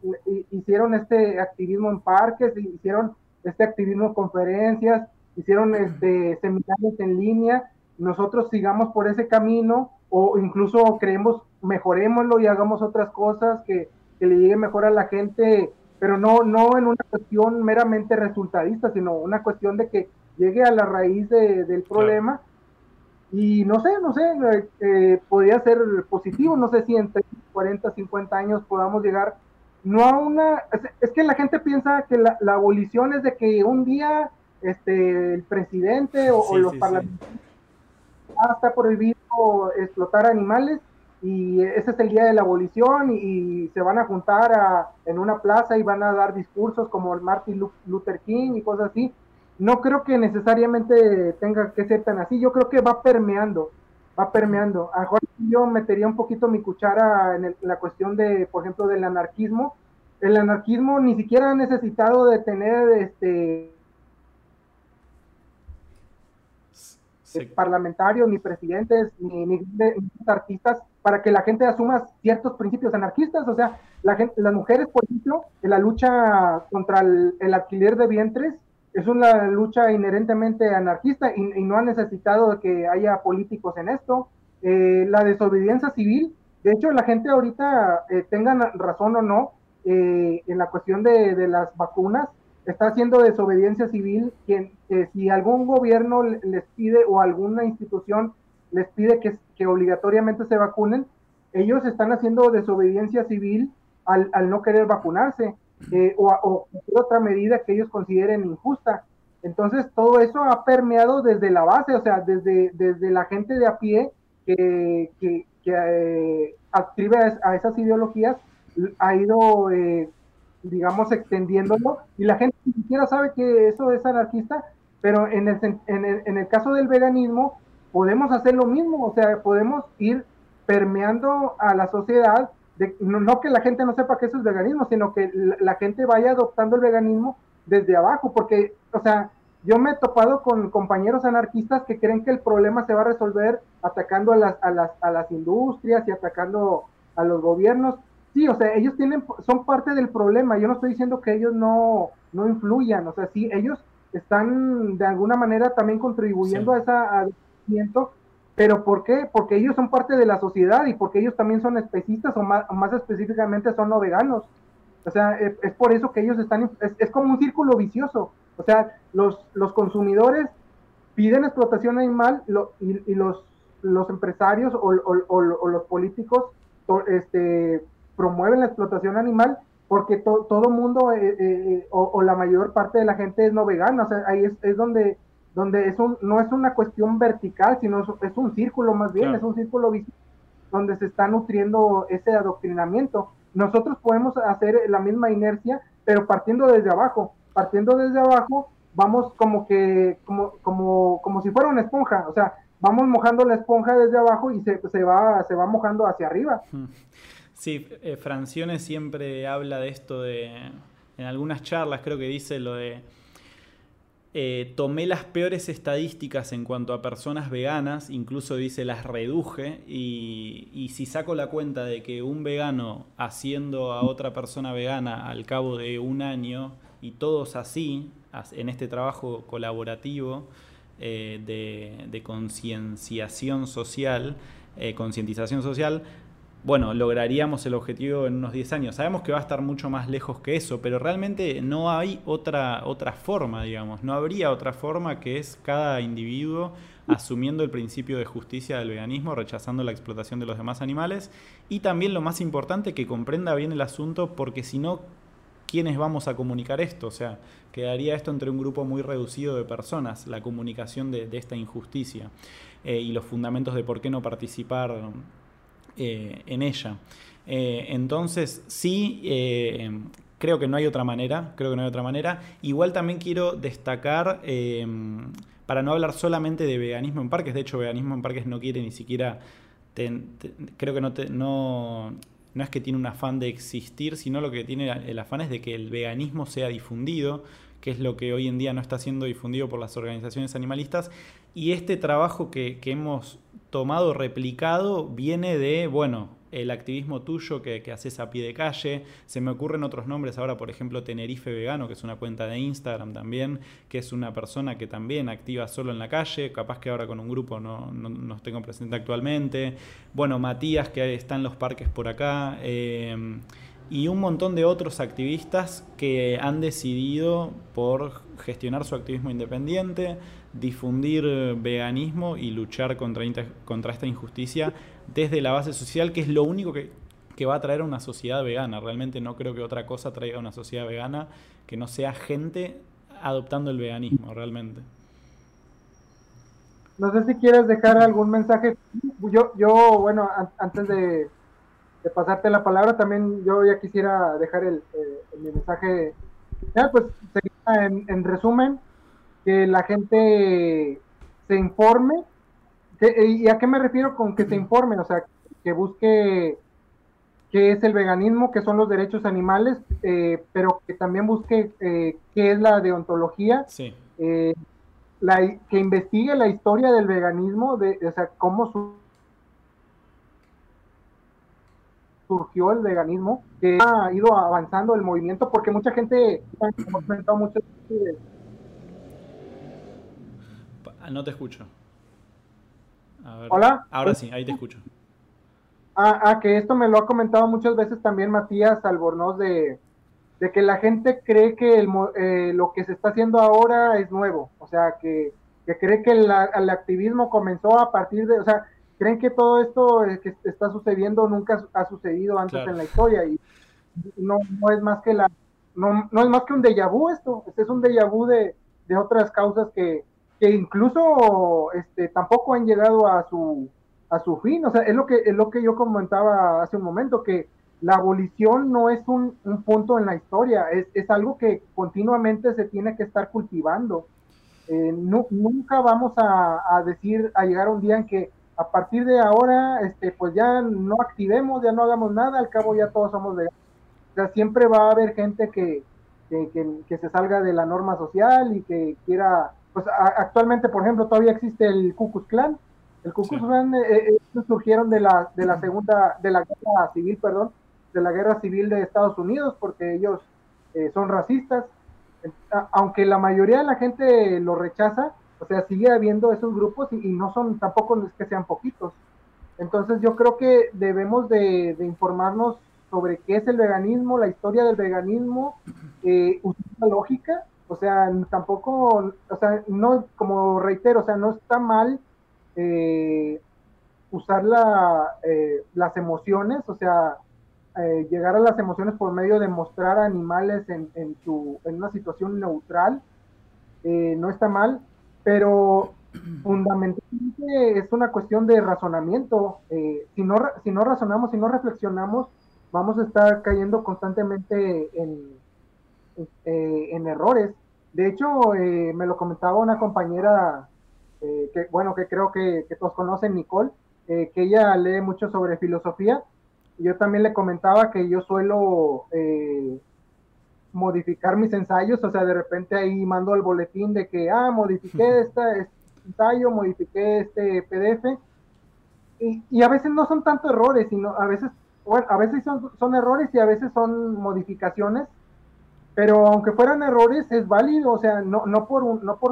hicieron este activismo en parques, hicieron este activismo en conferencias, hicieron este seminarios en línea, nosotros sigamos por ese camino o incluso creemos, mejorémoslo y hagamos otras cosas que, que le llegue mejor a la gente pero no, no en una cuestión meramente resultadista, sino una cuestión de que llegue a la raíz del problema. Y no sé, no sé, eh, eh, podría ser positivo, no sé si en 40, 50 años podamos llegar, no a una, es, que la gente piensa que la, abolición es de que un día este, el presidente o, los parlamentarios está prohibido explotar animales y ese es el día de la abolición y, se van a juntar en una plaza y van a dar discursos como el Martin Luther King y cosas así. No creo que necesariamente tenga que ser tan así, yo creo que va permeando, va permeando. A mejor yo metería un poquito mi cuchara en, la cuestión de, por ejemplo, del anarquismo. El anarquismo ni siquiera ha necesitado de tener este parlamentarios, ni presidentes, ni, ni, artistas para que la gente asuma ciertos principios anarquistas. O sea, la gente, las mujeres, por ejemplo, en la lucha contra el, alquiler de vientres es una lucha inherentemente anarquista y, no ha necesitado que haya políticos en esto. Eh, la desobediencia civil, de hecho, la gente ahorita, eh, tengan razón o no, eh, en la cuestión de, de, las vacunas, está haciendo desobediencia civil, quien, si algún gobierno les pide o alguna institución les pide que, que obligatoriamente se vacunen, ellos están haciendo desobediencia civil al, al no querer vacunarse eh, o, o, otra medida que ellos consideren injusta. Entonces, todo eso ha permeado desde la base, o sea, desde, desde la gente de a pie que, que, que eh, a, esas ideologías, ha ido, eh, digamos, extendiéndolo y la gente ni siquiera sabe que eso es anarquista, pero en el, en el, en el caso del veganismo, podemos hacer lo mismo, o sea, podemos ir permeando a la sociedad, de, no, que la gente no sepa que eso es veganismo, sino que la, gente vaya adoptando el veganismo desde abajo, porque, o sea, yo me he topado con compañeros anarquistas que creen que el problema se va a resolver atacando a las, a las, a las industrias y atacando a los gobiernos. Sí, o sea, ellos tienen, son parte del problema. Yo no estoy diciendo que ellos no, no influyan, o sea, sí, ellos están de alguna manera también contribuyendo a esa pero ¿por qué? Porque ellos son parte de la sociedad y porque ellos también son especistas o más, específicamente son no veganos. O sea, es, por eso que ellos están, es, como un círculo vicioso. O sea, los, los consumidores piden explotación animal y, los, los empresarios o, los políticos este, promueven la explotación animal porque todo mundo eh, eh, eh, o, la mayor parte de la gente es no vegana. O sea, ahí es, es donde donde es un, no es una cuestión vertical, sino es, un círculo más bien, es un círculo donde se está nutriendo ese adoctrinamiento. Nosotros podemos hacer la misma inercia, pero partiendo desde abajo. Partiendo desde abajo, vamos como que, como, como, como si fuera una esponja, o sea, vamos mojando la esponja desde abajo y se, se va, se va mojando hacia arriba. <laughs> Sí, eh, Francione siempre habla de esto de, en algunas charlas creo que dice lo de eh, tomé las peores estadísticas en cuanto a personas veganas, incluso dice las reduje, y, si saco la cuenta de que un vegano haciendo a otra persona vegana al cabo de un año, y todos así, en este trabajo colaborativo eh, de, concienciación social, eh, concientización social, bueno, lograríamos el objetivo en unos 10 años. Sabemos que va a estar mucho más lejos que eso, pero realmente no hay otra, otra forma, digamos. No habría otra forma que es cada individuo asumiendo el principio de justicia del veganismo, rechazando la explotación de los demás animales y también lo más importante, que comprenda bien el asunto, porque si no quiénes vamos a comunicar esto. O sea, quedaría esto entre un grupo muy reducido de personas, la comunicación de, esta injusticia eh, y los fundamentos de por qué no participar eh, en ella. entonces, sí, creo que no hay otra manera, creo que no hay otra manera. Igual también quiero destacar para no hablar solamente de veganismo en parques, de hecho veganismo en parques no quiere ni siquiera, creo que no, es que tiene un afán de existir, sino lo que tiene el afán es de que el veganismo sea difundido, que es lo que hoy en día no está siendo difundido por las organizaciones animalistas. Y este trabajo que hemos tomado, replicado, viene de, bueno, el activismo tuyo que, que, haces a pie de calle. Se me ocurren otros nombres ahora, por ejemplo, Tenerife Vegano, que es una cuenta de Instagram también, que es una persona que también activa solo en la calle, capaz que ahora con un grupo no, no, tengo presente actualmente. Bueno, Matías, que está en los parques por acá. Eh, y un montón de otros activistas que han decidido por gestionar su activismo independiente, difundir veganismo y luchar contra, contra esta injusticia desde la base social, que es lo único que, va a traer a una sociedad vegana. Realmente no creo que otra cosa traiga a una sociedad vegana que no sea gente adoptando el veganismo, realmente. No sé si quieres dejar algún mensaje. Yo, yo bueno, antes de, pasarte la palabra, también yo ya quisiera dejar el, eh, mensaje. Ya, pues en, en resumen, que la gente se informe eh, ¿Y a qué me refiero con que se informe? O sea, que busque qué es el veganismo, qué son los derechos animales, eh, pero que también busque eh, qué es la deontología, sí. la, que investigue la historia del veganismo, de, o sea, cómo surgió el veganismo, que ha ido avanzando el movimiento, porque mucha gente, hemos comentado mucho. No te escucho. Hola. Ahora sí, ahí te escucho. Ah, ah, que esto me lo ha comentado muchas veces también Matías Albornoz de, que la gente cree que el, eh, lo que se está haciendo ahora es nuevo, o sea, que, cree que el, activismo comenzó a partir de, o sea, creen que todo esto que está sucediendo nunca ha sucedido antes en la historia y no, no es más que la, no, no es más que un déjà vu esto, este es un déjà vu de, de otras causas que, que incluso este, tampoco han llegado a su, a su fin. O sea, es lo, que, es lo que yo comentaba hace un momento, que la abolición no es un, punto en la historia, es, es, algo que continuamente se tiene que estar cultivando. Eh, nunca vamos a, decir, a llegar a un día en que a partir de ahora, este, pues ya no activemos, ya no hagamos nada, al cabo ya todos somos de... O sea, siempre va a haber gente que, que, que se salga de la norma social y que quiera pues actualmente, por ejemplo, todavía existe el Ku Klux Klan. El Ku Klux Klan eh, eh, surgieron de la, de la segunda, de la guerra civil, perdón, de la guerra civil de Estados Unidos, porque ellos eh, son racistas. Aunque la mayoría de la gente lo rechaza, o sea, sigue habiendo esos grupos y, no son, tampoco es que sean poquitos. Entonces yo creo que debemos de, informarnos sobre qué es el veganismo, la historia del veganismo, eh, la lógica o sea, tampoco, o sea, no, como reitero, o sea, no está mal eh, usar la, eh, las emociones, o sea, eh, llegar a las emociones por medio de mostrar animales en, en, su, en una situación neutral, no está mal, pero <clears throat> fundamentalmente es una cuestión de razonamiento. si, no, si no razonamos, si no reflexionamos, vamos a estar cayendo constantemente en, eh, en errores. De hecho, eh, me lo comentaba una compañera eh, que, bueno, que creo que, todos conocen, Nicole, que ella lee mucho sobre filosofía. Yo también le comentaba que yo suelo modificar mis ensayos, o sea, de repente ahí mando el boletín de que, ah, modifiqué este ensayo, modifiqué este PDF. Y, y, a veces no son tanto errores, sino a veces, bueno, a veces son, son errores y a veces son modificaciones pero aunque fueran errores es válido, o sea, no, no, por, no por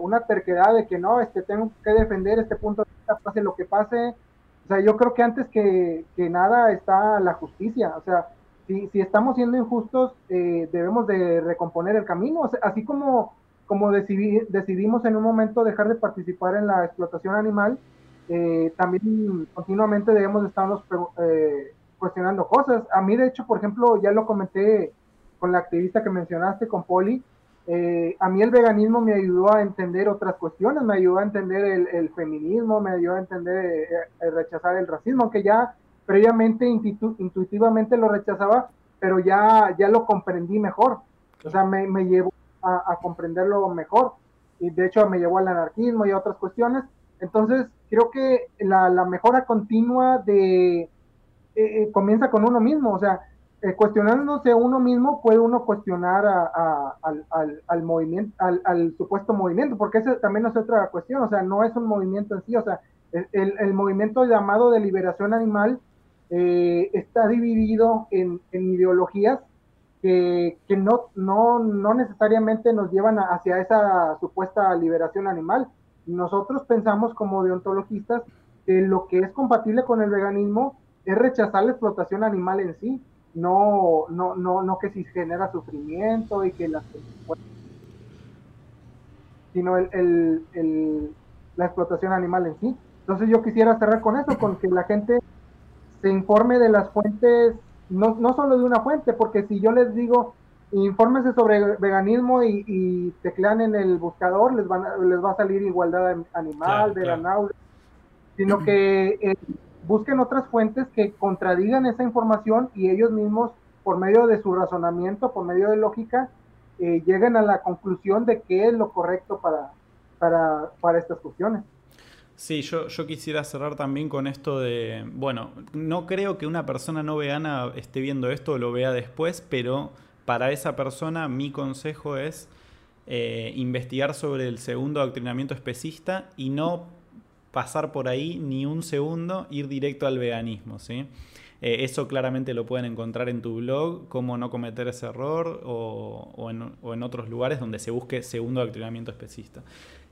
una terquedad de que no, este, tengo que defender este punto de vista, pase lo que pase, o sea, yo creo que antes que, que nada está la justicia, o sea, si, si estamos siendo injustos, eh, debemos de recomponer el camino, así como, como decidimos en un momento dejar de participar en la explotación animal, eh, también continuamente debemos de estarnos eh, cuestionando cosas. A mí, de hecho, por ejemplo, ya lo comenté con la activista que mencionaste, con Poli, eh, a mí el veganismo me ayudó a entender otras cuestiones, me ayudó a entender el, feminismo, me ayudó a entender, eh, rechazar el racismo, aunque ya previamente intuitivamente lo rechazaba, pero ya, ya lo comprendí mejor, o sea, me, me llevó a, comprenderlo mejor, y de hecho me llevó al anarquismo y a otras cuestiones, entonces creo que la, mejora continua de, eh, comienza con uno mismo, o sea, eh, cuestionándose a uno mismo, puede uno cuestionar al, movimiento, al, supuesto movimiento, porque esa también es otra cuestión, o sea, no es un movimiento en sí, o sea, el, movimiento llamado de liberación animal eh, está dividido en, ideologías que, no, no, no, necesariamente nos llevan hacia esa supuesta liberación animal. Nosotros pensamos como deontologistas que lo que es compatible con el veganismo es rechazar la explotación animal en sí no, no, no, no que si genera sufrimiento y que las sino el, el, la explotación animal en sí. Entonces yo quisiera cerrar con eso, con que la gente se informe de las fuentes, no, no solo de una fuente, porque si yo les digo, infórmense sobre veganismo y, y teclean en el buscador, les, van, les va a salir igualdad animal, de la naula, sino que eh, busquen otras fuentes que contradigan esa información y ellos mismos, por medio de su razonamiento, por medio de lógica, eh, lleguen a la conclusión de qué es lo correcto para, para, estas cuestiones. Sí, yo, yo quisiera cerrar también con esto de, bueno, no creo que una persona no vegana esté viendo esto o lo vea después, pero para esa persona mi consejo es eh, investigar sobre el segundo adoctrinamiento especista y no pasar por ahí ni un segundo, ir directo al veganismo, ¿sí? Eh, eso claramente lo pueden encontrar en tu blog, cómo no cometer ese error o, en, otros lugares donde se busque segundo adoctrinamiento especista.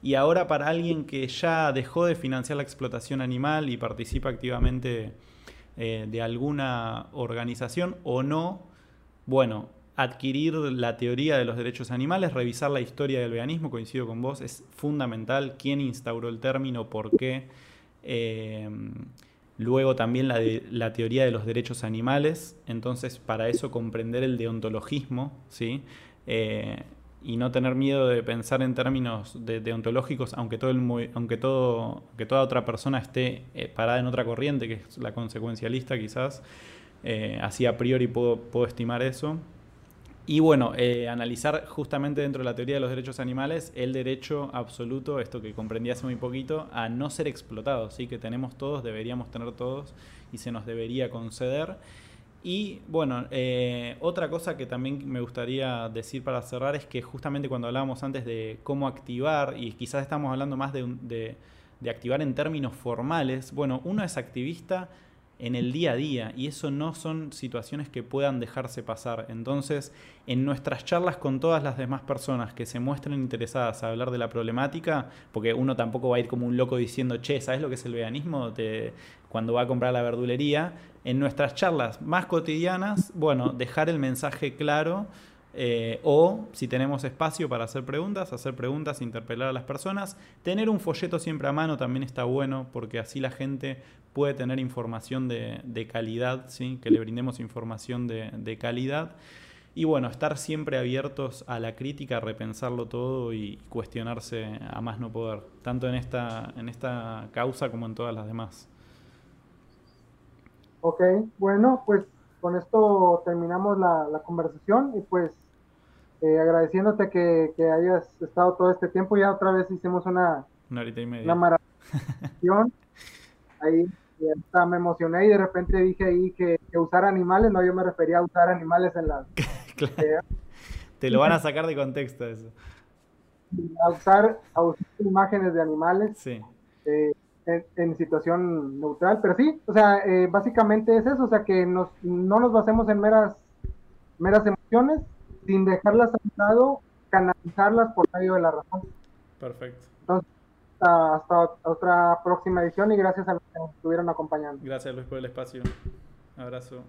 Y ahora para alguien que ya dejó de financiar la explotación animal y participa activamente eh, de alguna organización o no, bueno, adquirir la teoría de los derechos animales, revisar la historia del veganismo, coincido con vos, es fundamental. ¿Quién instauró el término? ¿Por qué? Eh, luego también la, teoría de los derechos animales. Entonces, para eso comprender el deontologismo, ¿sí? Eh, y no tener miedo de pensar en términos de, deontológicos, aunque, todo el, aunque, todo, que toda otra persona esté eh, parada en otra corriente, que es la consecuencialista quizás. así a priori puedo estimar eso. Y bueno, eh, analizar justamente dentro de la teoría de los derechos animales el derecho absoluto, esto que comprendí hace muy poquito, a no ser explotados, ¿sí? que tenemos todos, deberíamos tener todos y se nos debería conceder. Y bueno, eh, otra cosa que también me gustaría decir para cerrar es que justamente cuando hablábamos antes de cómo activar, y quizás estamos hablando más de, de activar en términos formales, bueno, uno es activista en el día a día y eso no son situaciones que puedan dejarse pasar. Entonces, en nuestras charlas con todas las demás personas que se muestren interesadas a hablar de la problemática, porque uno tampoco va a ir como un loco diciendo, che, ¿sabes lo que es el veganismo? cuando va a comprar la verdulería, en nuestras charlas más cotidianas, bueno, dejar el mensaje claro. Eh, o si tenemos espacio para hacer preguntas, hacer preguntas, interpelar a las personas. Tener un folleto siempre a mano también está bueno porque así la gente puede tener información de, calidad, ¿sí? que le brindemos información de, calidad. Y bueno, estar siempre abiertos a la crítica, repensarlo todo y cuestionarse a más no poder, tanto en esta, en esta causa como en todas las demás. Ok, bueno, pues con esto terminamos la, conversación y pues eh, agradeciéndote que, hayas estado todo este tiempo. Ya otra vez hicimos una, una, y media. una maratón. <laughs> Ahí me emocioné y de repente dije ahí que, usar animales, no, yo me refería a usar animales en las... <laughs> Te lo van a sacar de contexto eso. A usar, a usar imágenes de animales eh, en, situación neutral, pero sí, o sea, eh, básicamente es eso, o sea, que nos, no nos basemos en meras, meras emociones, sin dejarlas a un lado, canalizarlas por medio de la razón. Perfecto. Entonces, hasta, otra próxima edición y gracias a los que nos estuvieron acompañando. Gracias Luis por el espacio. abrazo.